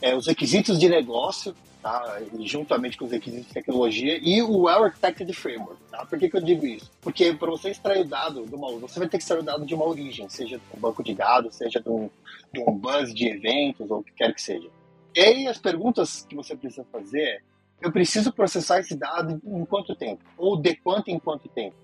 é, os requisitos de negócio, tá, juntamente com os requisitos de tecnologia, e o Well Architected Framework. Tá? Por que, que eu digo isso? Porque para você extrair o dado de uma, você vai ter que extrair o dado de uma origem, seja de um banco de dados, seja de um, de um buzz de eventos, ou o que quer que seja. E aí as perguntas que você precisa fazer é, eu preciso processar esse dado em quanto tempo? Ou de quanto em quanto tempo?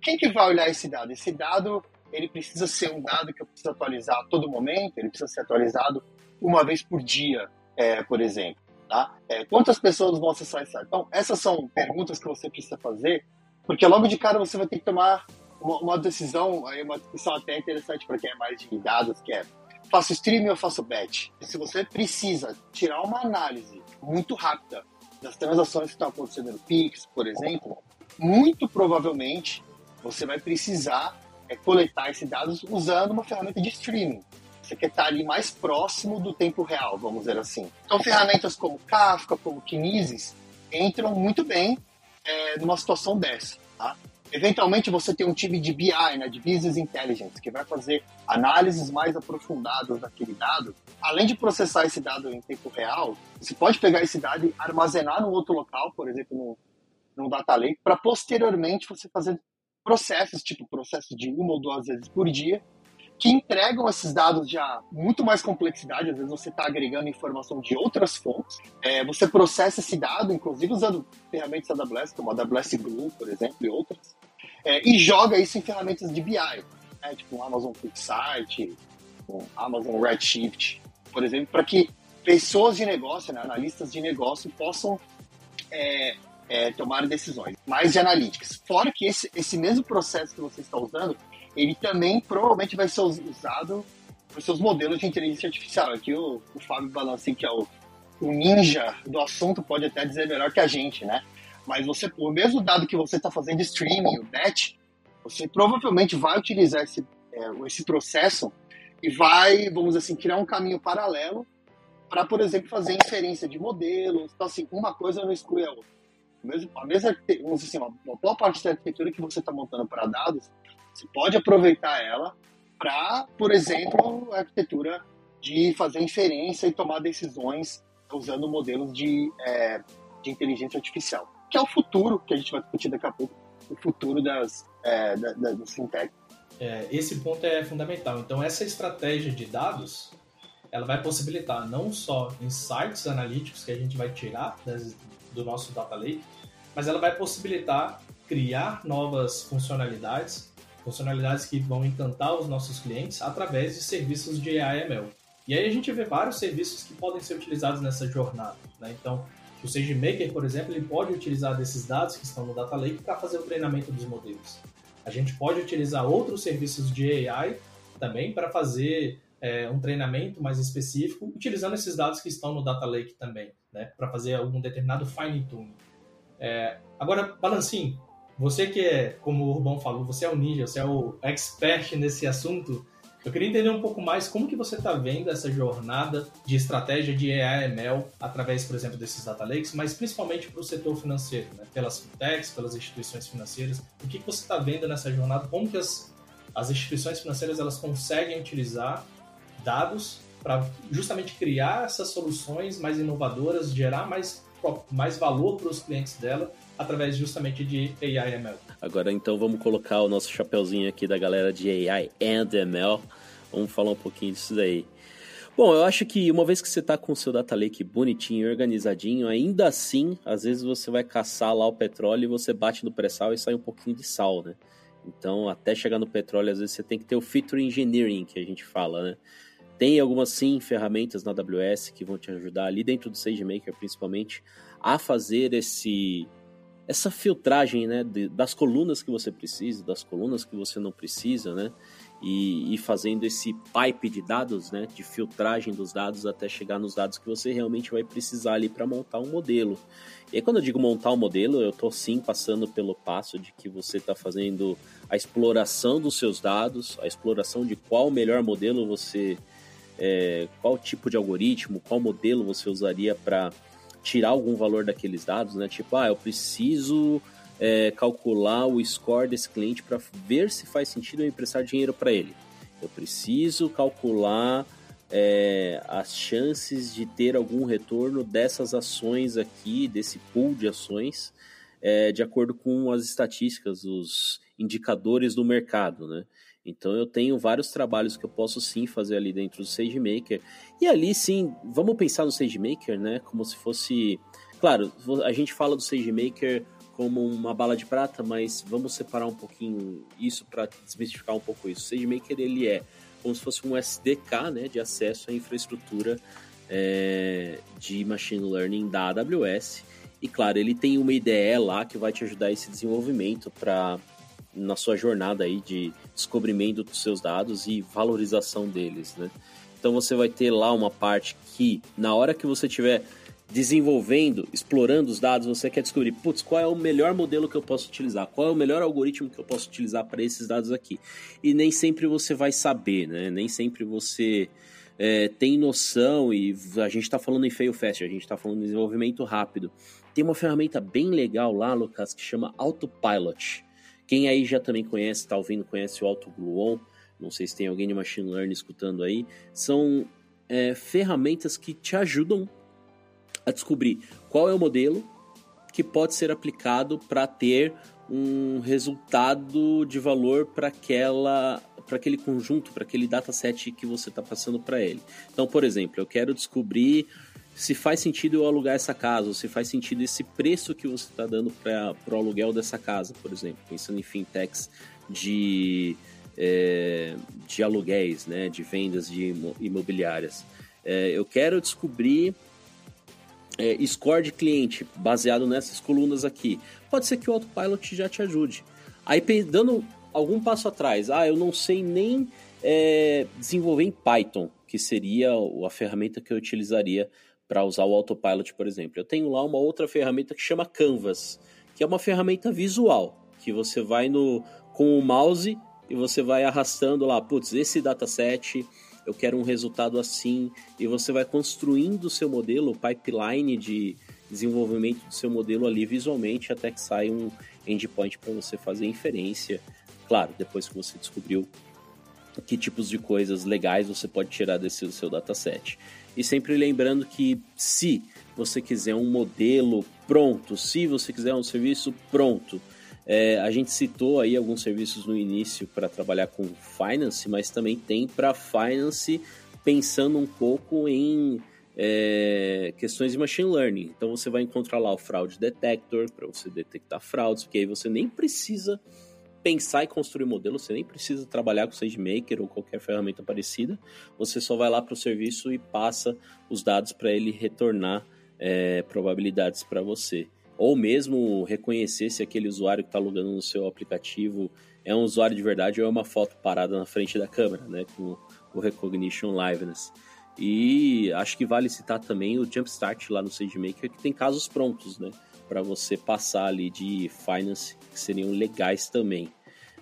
Quem que vai olhar esse dado? Esse dado, ele precisa ser um dado que eu preciso atualizar a todo momento, ele precisa ser atualizado uma vez por dia, é, por exemplo. Tá? É, quantas pessoas vão acessar esse site? Então, essas são perguntas que você precisa fazer, porque logo de cara você vai ter que tomar uma, uma decisão, uma discussão até interessante para quem é mais de dados, que é faço streaming ou faço batch? Se você precisa tirar uma análise muito rápida das transações que estão acontecendo no Pix, por exemplo, muito provavelmente você vai precisar é, coletar esses dados usando uma ferramenta de streaming. Você quer estar ali mais próximo do tempo real, vamos dizer assim. Então, ferramentas como Kafka, como Kinesis, entram muito bem é, numa situação dessa. Tá? Eventualmente, você tem um time de BI, né, de Business Intelligence, que vai fazer análises mais aprofundadas daquele dado. Além de processar esse dado em tempo real, você pode pegar esse dado e armazenar num outro local, por exemplo, no, no Data Lake, para posteriormente você fazer processos, tipo processos de uma ou duas vezes por dia, que entregam esses dados já muito mais complexidade. Às vezes você está agregando informação de outras fontes. É, você processa esse dado, inclusive usando ferramentas da AWS, como a AWS Glue, por exemplo, e outras, é, e joga isso em ferramentas de BI, né, tipo o Amazon QuickSight, o Amazon Redshift, por exemplo, para que pessoas de negócio, né, analistas de negócio, possam é, é, tomar decisões mais de analíticas. Fora que esse, esse mesmo processo que você está usando, ele também provavelmente vai ser usado por seus modelos de inteligência artificial. Aqui o, o Fábio Balancin, que é o, o ninja do assunto, pode até dizer melhor que a gente, né? Mas você, o mesmo dado que você está fazendo streaming, o batch, você provavelmente vai utilizar esse, é, esse processo e vai, vamos assim, criar um caminho paralelo para, por exemplo, fazer inferência de modelos. Então, assim, uma coisa não exclui a outra mesmo, a mesma vamos dizer assim, uma boa parte da arquitetura que você está montando para dados, você pode aproveitar ela para, por exemplo, a arquitetura de fazer inferência e tomar decisões usando modelos de, é, de inteligência artificial, que é o futuro que a gente vai discutir daqui a pouco, o futuro das, é, da, da, do fintech. É, esse ponto é fundamental. Então, essa estratégia de dados, ela vai possibilitar não só insights analíticos que a gente vai tirar das, do nosso Data Lake, mas ela vai possibilitar criar novas funcionalidades, funcionalidades que vão encantar os nossos clientes através de serviços de AI/ML. E aí a gente vê vários serviços que podem ser utilizados nessa jornada. Né? Então, o SageMaker, por exemplo, ele pode utilizar desses dados que estão no Data Lake para fazer o treinamento dos modelos. A gente pode utilizar outros serviços de AI também para fazer é, um treinamento mais específico, utilizando esses dados que estão no Data Lake também né, para fazer algum determinado fine tuning. É, agora, Balancim, você que é, como o Urbão falou, você é o ninja, você é o expert nesse assunto. Eu queria entender um pouco mais como que você está vendo essa jornada de estratégia de AI/ML através, por exemplo, desses data lakes, mas principalmente para o setor financeiro, né? pelas fintechs, pelas instituições financeiras. O que, que você está vendo nessa jornada? Como que as, as instituições financeiras elas conseguem utilizar dados para justamente criar essas soluções mais inovadoras, gerar mais, mais valor para os clientes dela através justamente de AI ML. Agora então vamos colocar o nosso chapeuzinho aqui da galera de AI and ML. Vamos falar um pouquinho disso daí. Bom, eu acho que uma vez que você está com o seu data lake bonitinho, organizadinho, ainda assim, às vezes você vai caçar lá o petróleo e você bate no pré-sal e sai um pouquinho de sal, né? Então, até chegar no petróleo, às vezes você tem que ter o feature engineering que a gente fala, né? Tem algumas sim ferramentas na AWS que vão te ajudar ali dentro do SageMaker principalmente a fazer esse essa filtragem né, de, das colunas que você precisa, das colunas que você não precisa, né? E, e, fazendo esse pipe de dados, né, de filtragem dos dados até chegar nos dados que você realmente vai precisar ali para montar um modelo. E aí, quando eu digo montar um modelo, eu estou sim passando pelo passo de que você está fazendo a exploração dos seus dados, a exploração de qual melhor modelo você é, qual tipo de algoritmo, qual modelo você usaria para tirar algum valor daqueles dados, né? Tipo, ah, eu preciso é, calcular o score desse cliente para ver se faz sentido eu emprestar dinheiro para ele. Eu preciso calcular é, as chances de ter algum retorno dessas ações aqui, desse pool de ações, é, de acordo com as estatísticas, os indicadores do mercado, né? Então eu tenho vários trabalhos que eu posso sim fazer ali dentro do SageMaker. E ali sim, vamos pensar no SageMaker, né? Como se fosse. Claro, a gente fala do SageMaker como uma bala de prata, mas vamos separar um pouquinho isso para desmistificar um pouco isso. O SageMaker ele é como se fosse um SDK né, de acesso à infraestrutura é, de machine learning da AWS. E claro, ele tem uma IDE lá que vai te ajudar esse desenvolvimento para na sua jornada aí de descobrimento dos seus dados e valorização deles, né? Então você vai ter lá uma parte que na hora que você estiver desenvolvendo, explorando os dados, você quer descobrir, putz, qual é o melhor modelo que eu posso utilizar? Qual é o melhor algoritmo que eu posso utilizar para esses dados aqui? E nem sempre você vai saber, né? Nem sempre você é, tem noção e a gente está falando em fail fast, a gente está falando em desenvolvimento rápido. Tem uma ferramenta bem legal lá, Lucas, que chama Autopilot. Quem aí já também conhece, está ouvindo, conhece o AutoGluon, não sei se tem alguém de Machine Learning escutando aí, são é, ferramentas que te ajudam a descobrir qual é o modelo que pode ser aplicado para ter um resultado de valor para aquela para aquele conjunto, para aquele dataset que você está passando para ele. Então, por exemplo, eu quero descobrir se faz sentido eu alugar essa casa, ou se faz sentido esse preço que você está dando para o aluguel dessa casa, por exemplo, pensando em fintechs de, é, de aluguéis, né, de vendas de imobiliárias. É, eu quero descobrir é, score de cliente baseado nessas colunas aqui. Pode ser que o Autopilot já te ajude. Aí, dando algum passo atrás, ah, eu não sei nem é, desenvolver em Python, que seria a ferramenta que eu utilizaria para usar o Autopilot, por exemplo. Eu tenho lá uma outra ferramenta que chama Canvas, que é uma ferramenta visual, que você vai no com o mouse e você vai arrastando lá, putz, esse dataset, eu quero um resultado assim, e você vai construindo o seu modelo, o pipeline de desenvolvimento do seu modelo ali visualmente até que saia um endpoint para você fazer inferência. Claro, depois que você descobriu que tipos de coisas legais você pode tirar desse seu dataset. E sempre lembrando que se você quiser um modelo pronto, se você quiser um serviço pronto, é, a gente citou aí alguns serviços no início para trabalhar com finance, mas também tem para finance pensando um pouco em é, questões de machine learning. Então você vai encontrar lá o fraud detector para você detectar fraudes, porque aí você nem precisa pensar e construir modelo, você nem precisa trabalhar com SageMaker ou qualquer ferramenta parecida, você só vai lá para o serviço e passa os dados para ele retornar é, probabilidades para você. Ou mesmo reconhecer se aquele usuário que está logando no seu aplicativo é um usuário de verdade ou é uma foto parada na frente da câmera, né, com o Recognition Liveness. E acho que vale citar também o Jumpstart lá no SageMaker, que tem casos prontos, né? Para você passar ali de finance, que seriam legais também.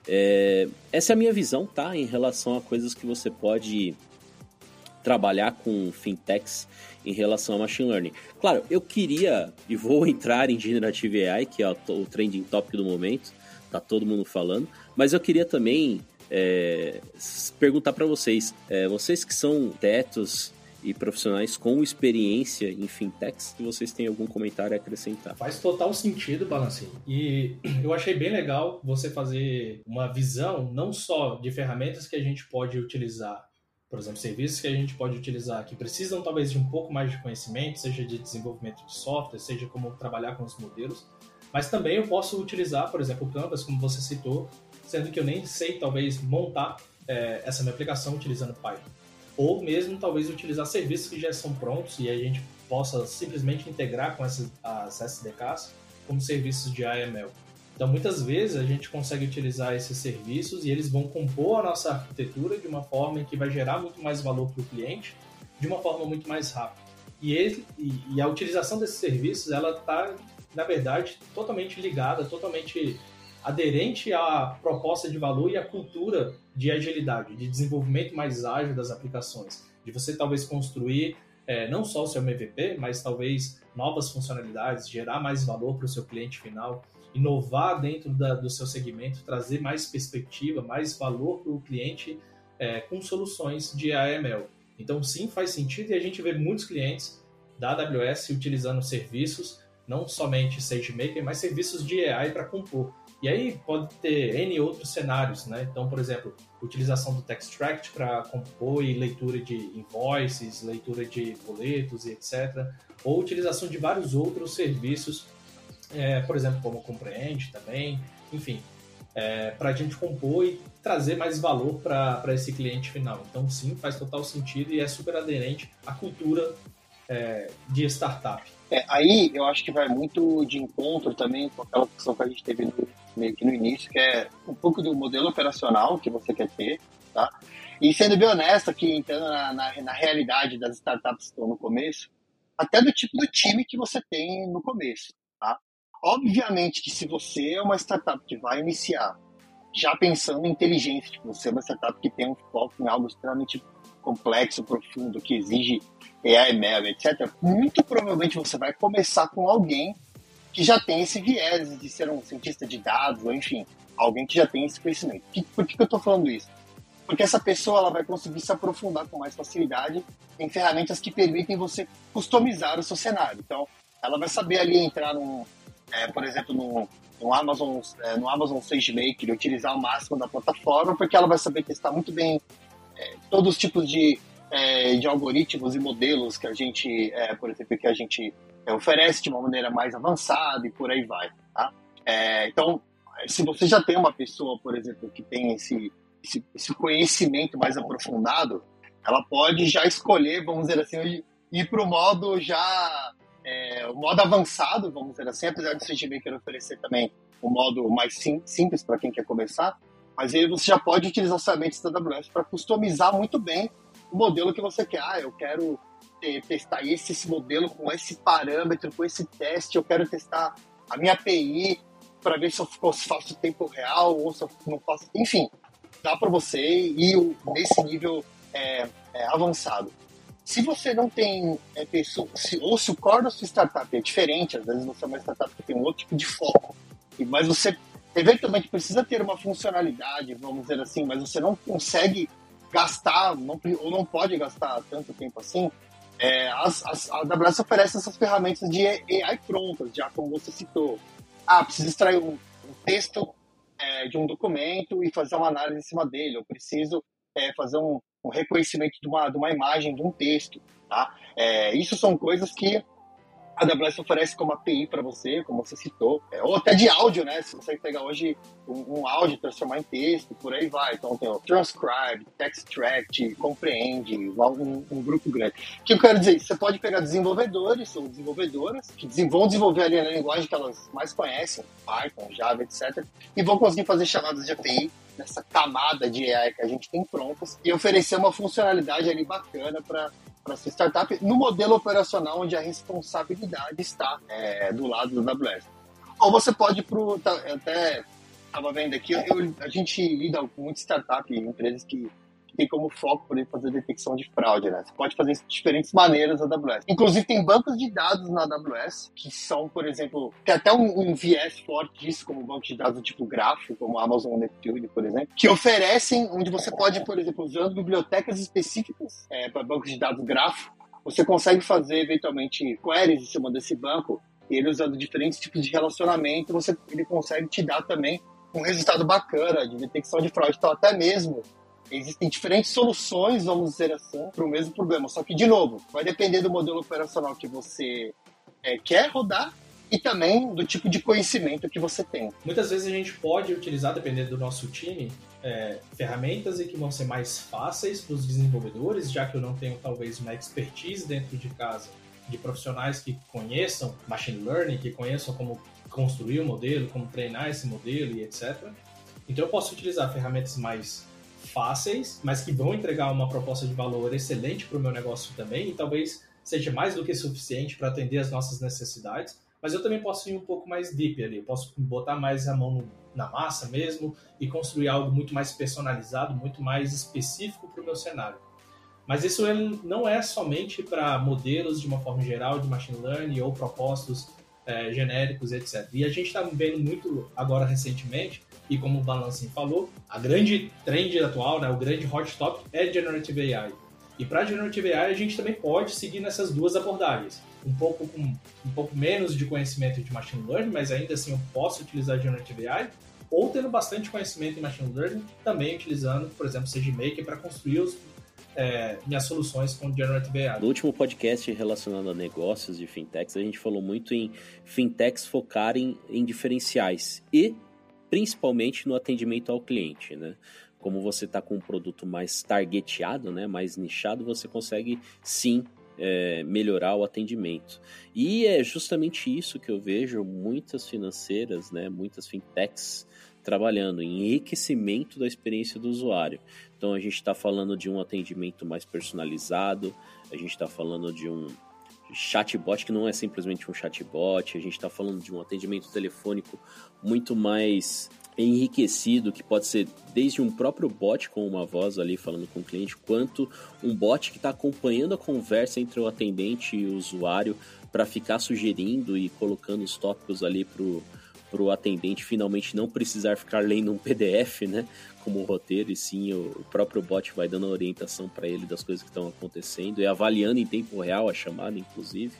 É, essa é a minha visão, tá? Em relação a coisas que você pode trabalhar com fintechs em relação a machine learning. Claro, eu queria e vou entrar em Generative AI, que é o trending topic do momento, tá todo mundo falando, mas eu queria também é, perguntar para vocês, é, vocês que são tetos e profissionais com experiência em fintechs, se vocês têm algum comentário a acrescentar. Faz total sentido, Balancinho. E eu achei bem legal você fazer uma visão não só de ferramentas que a gente pode utilizar, por exemplo, serviços que a gente pode utilizar que precisam talvez de um pouco mais de conhecimento, seja de desenvolvimento de software, seja como trabalhar com os modelos, mas também eu posso utilizar, por exemplo, o Canvas, como você citou, sendo que eu nem sei talvez montar é, essa minha aplicação utilizando Python ou mesmo talvez utilizar serviços que já são prontos e a gente possa simplesmente integrar com essas, as SDKs como serviços de AML. Então, muitas vezes a gente consegue utilizar esses serviços e eles vão compor a nossa arquitetura de uma forma que vai gerar muito mais valor para o cliente, de uma forma muito mais rápida. E, ele, e, a utilização desses serviços, ela está, na verdade, totalmente ligada, totalmente aderente à proposta de valor e à cultura de agilidade, de desenvolvimento mais ágil das aplicações, de você talvez construir é, não só o seu MVP, mas talvez novas funcionalidades, gerar mais valor para o seu cliente final. inovar dentro da, do seu segmento, trazer mais perspectiva, mais valor para o cliente é, com soluções de AML. Então, sim, faz sentido e a gente vê muitos clientes da AWS utilizando serviços, não somente SageMaker, mas serviços de AI para compor. E aí pode ter N outros cenários, né? Então, por exemplo, utilização do Textract para compor e leitura de invoices, leitura de boletos e etc. Ou utilização de vários outros serviços, é, por exemplo, como Comprehend também, enfim, é, para a gente compor e trazer mais valor para esse cliente final. Então, sim, faz total sentido e é super aderente à cultura é, de startup. É, aí eu acho que vai muito de encontro também com aquela discussão que a gente teve no, meio que no início, que é um pouco do modelo operacional que você quer ter, tá? E sendo bem honesto aqui, entrando na, na, na realidade das startups que estão no começo, até do tipo do time que você tem no começo, tá? Obviamente que se você é uma startup que vai iniciar já pensando em inteligência, tipo, você é uma startup que tem um foco em algo extremamente complexo, profundo, que exige AI, etc., muito provavelmente você vai começar com alguém que já tem esse viés de ser um cientista de dados, ou enfim, alguém que já tem esse conhecimento. Por que, que eu estou falando isso? Porque essa pessoa ela vai conseguir se aprofundar com mais facilidade em ferramentas que permitem você customizar o seu cenário. Então, ela vai saber ali entrar num, é, por exemplo, no, Amazon, é, no Amazon SageMaker, utilizar o máximo da plataforma, porque ela vai saber testar muito bem é, todos os tipos de, é, de algoritmos e modelos que a gente, é, por exemplo, que a gente oferece de uma maneira mais avançada e por aí vai. Tá? É, então, se você já tem uma pessoa, por exemplo, que tem esse, esse, esse conhecimento mais aprofundado, ela pode já escolher, vamos dizer assim, ir para o modo já é, o modo avançado, vamos dizer assim, apesar de o SageMaker oferecer também o modo mais sim, simples para quem quer começar, mas aí você já pode utilizar os ferramentas da AWS para customizar muito bem o modelo que você quer. Ah, eu quero testar esse, esse modelo com esse parâmetro, com esse teste, eu quero testar a minha API para ver se eu faço tempo real ou se eu não faço. Enfim, dá para você ir nesse nível é, é, avançado. Se você não tem é, pessoa, se, ou se o core da sua startup é diferente, às vezes você é uma startup que tem um outro tipo de foco, mas você eventualmente precisa ter uma funcionalidade, vamos dizer assim, mas você não consegue gastar, não, ou não pode gastar tanto tempo assim, é, as, a AWS oferece essas ferramentas de AI prontas, já como você citou. Ah, preciso extrair um, um texto é, de um documento e fazer uma análise em cima dele. Eu preciso é, fazer um, um reconhecimento de uma, de uma imagem, de um texto. Tá? É, isso são coisas que a AWS oferece como API para você, como você citou, é, ou até de áudio, né? Você consegue pegar hoje um, um áudio transformar em texto, por aí vai. Então tem o Transcribe, Textract, Comprehend, um, um, grupo grande. O que eu quero dizer? Você pode pegar desenvolvedores ou desenvolvedoras que vão desenvolver ali na linguagem que elas mais conhecem, Python, Java, etc., e vão conseguir fazer chamadas de API nessa camada de AI que a gente tem prontas e oferecer uma funcionalidade ali bacana para para sua startup no modelo operacional onde a responsabilidade está é, do lado do AWS. Ou você pode pro tá, até estava vendo aqui, eu, a gente lida com muitas startups, empresas que tem como foco poder fazer detecção de fraude, né? Você pode fazer isso de diferentes maneiras na AWS. Inclusive, tem bancos de dados na AWS que são, por exemplo, tem até um, um viés forte disso, como banco de dados tipo gráfico, como Amazon Neptune, por exemplo, que oferecem, onde você pode, por exemplo, usando bibliotecas específicas é, para bancos de dados gráfico, você consegue fazer eventualmente queries em cima desse banco e ele usando diferentes tipos de relacionamento, você, ele consegue te dar também um resultado bacana de detecção de fraude. Então, até mesmo Existem diferentes soluções, vamos dizer assim, para o mesmo problema. Só que, de novo, vai depender do modelo operacional que você é, quer rodar e também do tipo de conhecimento que você tem. Muitas vezes a gente pode utilizar, dependendo do nosso time, é, ferramentas que vão ser mais fáceis para os desenvolvedores, já que eu não tenho talvez uma expertise dentro de casa de profissionais que conheçam machine learning, que conheçam como construir o modelo, como treinar esse modelo e etc. Então eu posso utilizar ferramentas mais fáceis, mas que vão entregar uma proposta de valor excelente para o meu negócio também, e talvez seja mais do que suficiente para atender as nossas necessidades. Mas eu também posso ir um pouco mais deep ali, eu posso botar mais a mão na massa mesmo e construir algo muito mais personalizado, muito mais específico para o meu cenário. Mas isso não é somente para modelos de uma forma geral de machine learning ou propósitos é, genéricos, etc. E a gente está vendo muito agora recentemente, e como o Balancing falou, a grande trend atual, né, o grande hot topic é Generative AI. E para Generative AI a gente também pode seguir nessas duas abordagens. Um pouco com um pouco menos de conhecimento de machine learning, mas ainda assim eu posso utilizar Generative AI, ou tendo bastante conhecimento em machine learning, também utilizando, por exemplo, SageMaker para construir os, é, minhas soluções com Generative AI. No último podcast relacionado a negócios de fintechs, a gente falou muito em fintechs focarem em diferenciais e principalmente no atendimento ao cliente, né? Como você está com um produto mais targeteado, né, mais nichado, você consegue sim é, melhorar o atendimento. E é justamente isso que eu vejo muitas financeiras, né, muitas fintechs trabalhando em enriquecimento da experiência do usuário. Então a gente está falando de um atendimento mais personalizado, a gente está falando de um chatbot que não é simplesmente um chatbot, a gente está falando de um atendimento telefônico muito mais enriquecido, que pode ser desde um próprio bot com uma voz ali falando com o cliente, quanto um bot que está acompanhando a conversa entre o atendente e o usuário para ficar sugerindo e colocando os tópicos ali para o atendente finalmente não precisar ficar lendo um PDF, né? Como roteiro, e sim o próprio bot vai dando orientação para ele das coisas que estão acontecendo e avaliando em tempo real a chamada, inclusive.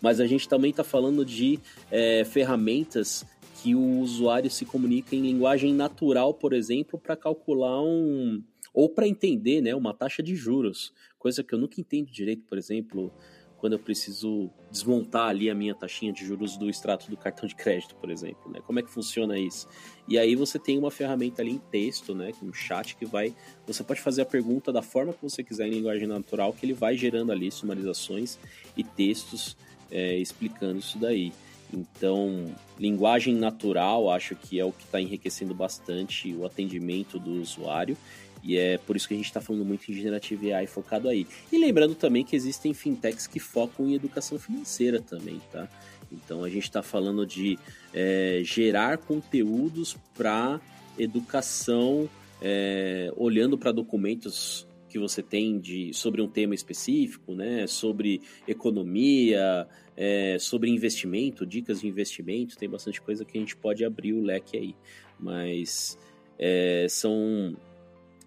Mas a gente também está falando de é, ferramentas que o usuário se comunica em linguagem natural, por exemplo, para calcular um. ou para entender né, uma taxa de juros. Coisa que eu nunca entendo direito, por exemplo, quando eu preciso desmontar ali a minha taxinha de juros do extrato do cartão de crédito, por exemplo, né? Como é que funciona isso? E aí você tem uma ferramenta ali em texto, né, um chat que vai, você pode fazer a pergunta da forma que você quiser em linguagem natural, que ele vai gerando ali sumarizações e textos é, explicando isso daí. Então, linguagem natural acho que é o que está enriquecendo bastante o atendimento do usuário. E é por isso que a gente está falando muito em Generative AI focado aí. E lembrando também que existem fintechs que focam em educação financeira também, tá? Então a gente está falando de é, gerar conteúdos para educação, é, olhando para documentos que você tem de, sobre um tema específico, né? Sobre economia, é, sobre investimento, dicas de investimento, tem bastante coisa que a gente pode abrir o leque aí. Mas é, são,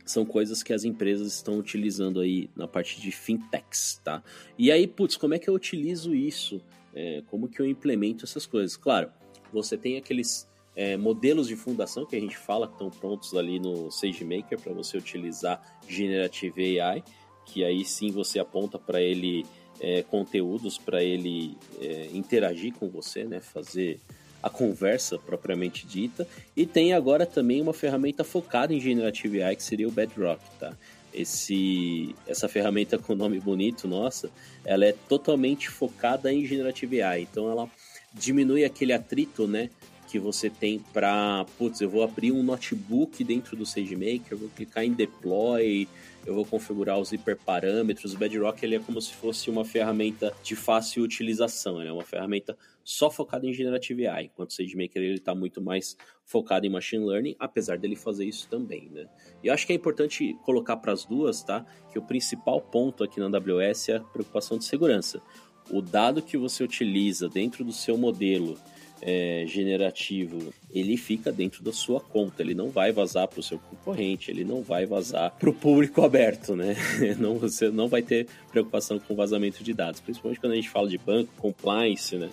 são coisas que as empresas estão utilizando aí na parte de fintechs, tá? E aí, putz, como é que eu utilizo isso? É, como que eu implemento essas coisas? Claro, você tem aqueles é, modelos de fundação que a gente fala que estão prontos ali no SageMaker para você utilizar Generative AI, que aí sim você aponta para ele é, conteúdos para ele é, interagir com você, né, fazer a conversa propriamente dita. E tem agora também uma ferramenta focada em Generative AI que seria o Bedrock, tá? Esse, essa ferramenta com nome bonito, nossa, ela é totalmente focada em Generative AI. Então ela diminui aquele atrito, né, que você tem para, putz, eu vou abrir um notebook dentro do SageMaker, eu vou clicar em deploy, eu vou configurar os hiperparâmetros. O Bedrock ele é como se fosse uma ferramenta de fácil utilização, ele é uma ferramenta só focada em Generative AI, enquanto o SageMaker ele está muito mais focado em Machine Learning, apesar dele fazer isso também, né? E eu acho que é importante colocar para as duas, tá? Que o principal ponto aqui na AWS é a preocupação de segurança. O dado que você utiliza dentro do seu modelo é, generativo, ele fica dentro da sua conta, ele não vai vazar para o seu concorrente, ele não vai vazar para o público aberto, né? Não, você não vai ter preocupação com vazamento de dados, principalmente quando a gente fala de banco, compliance, né?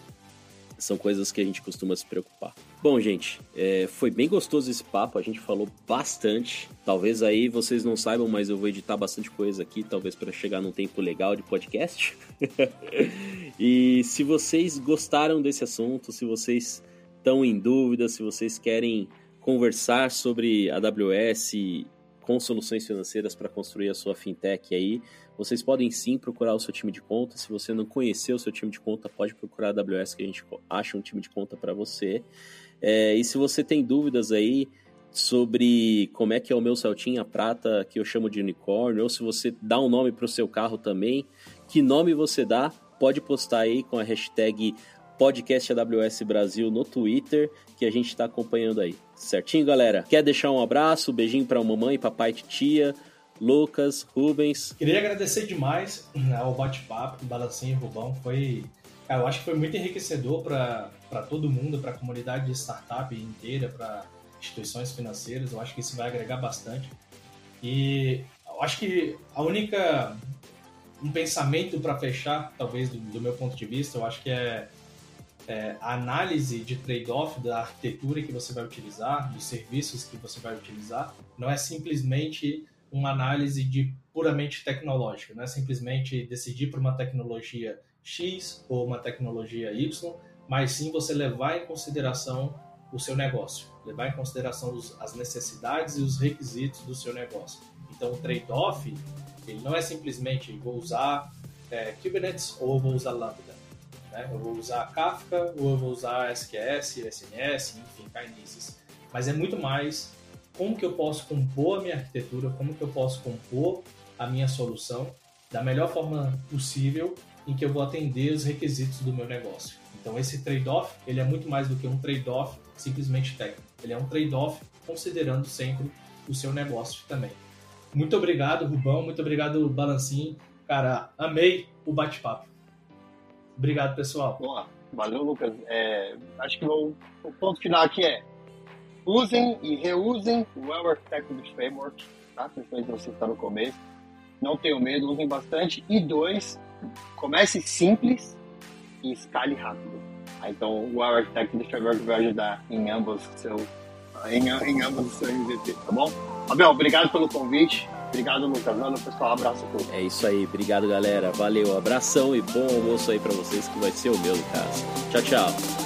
São coisas que a gente costuma se preocupar. Bom, gente, é, foi bem gostoso esse papo, a gente falou bastante. Talvez aí vocês não saibam, mas eu vou editar bastante coisa aqui, talvez para chegar num tempo legal de podcast. e se vocês gostaram desse assunto, se vocês estão em dúvida, se vocês querem conversar sobre AWS com soluções financeiras para construir a sua fintech aí, vocês podem sim procurar o seu time de conta. Se você não conhecer o seu time de conta, pode procurar a AWS que a gente acha um time de conta para você. É, e se você tem dúvidas aí sobre como é que é o meu Celtinha Prata, que eu chamo de unicórnio, ou se você dá um nome para o seu carro também, que nome você dá, pode postar aí com a hashtag podcast AWS Brasil no Twitter, que a gente está acompanhando aí. Certinho, galera? Quer deixar um abraço, um beijinho para mamãe, papai tia, Lucas, Rubens? Queria agradecer demais né, ao bate-papo, Balancinho e Rubão. Foi eu acho que foi muito enriquecedor para todo mundo, para a comunidade de startup inteira, para instituições financeiras. Eu acho que isso vai agregar bastante. E eu acho que a única um pensamento para fechar, talvez do, do, meu ponto de vista, eu acho que é, é análise de trade-off da arquitetura que você vai utilizar, dos serviços que você vai utilizar, não é simplesmente uma análise de puramente tecnológica, não é simplesmente decidir por uma tecnologia X ou uma tecnologia Y, mas sim você levar em consideração o seu negócio, levar em consideração os, as necessidades e os requisitos do seu negócio. Então, o trade-off ele não é simplesmente vou usar é, Kubernetes ou vou usar Lambda. Né? Eu vou usar Kafka ou eu vou usar SQS, SNS, enfim, Kinesis. Mas é muito mais como que eu posso compor a minha arquitetura, como que eu posso compor a minha solução da melhor forma possível em que eu vou atender os requisitos do meu negócio. Então esse trade-off, ele é muito mais do que um trade-off simplesmente técnico. Ele é um trade-off considerando sempre o seu negócio também. Muito obrigado, Rubão. Muito obrigado, Balancinho. Cara, amei o bate-papo. Obrigado, pessoal. Boa. Valeu, Lucas. É, acho que o, o, ponto final aqui é usem e reusem o Well Architected Framework, tá? Principalmente você está no começo. Não tenham medo, usem bastante. E dois, comece simples e escale rápido. Então, o Well Architected Framework vai ajudar em ambos seu em, em ambos os seus MVP, tá bom? Abel, obrigado pelo convite. Obrigado, Lucas. Mano, pessoal, abraço a todos. É isso aí, obrigado, galera. Valeu, abração e bom almoço aí para vocês, que vai ser o meu, no caso. Tchau, tchau.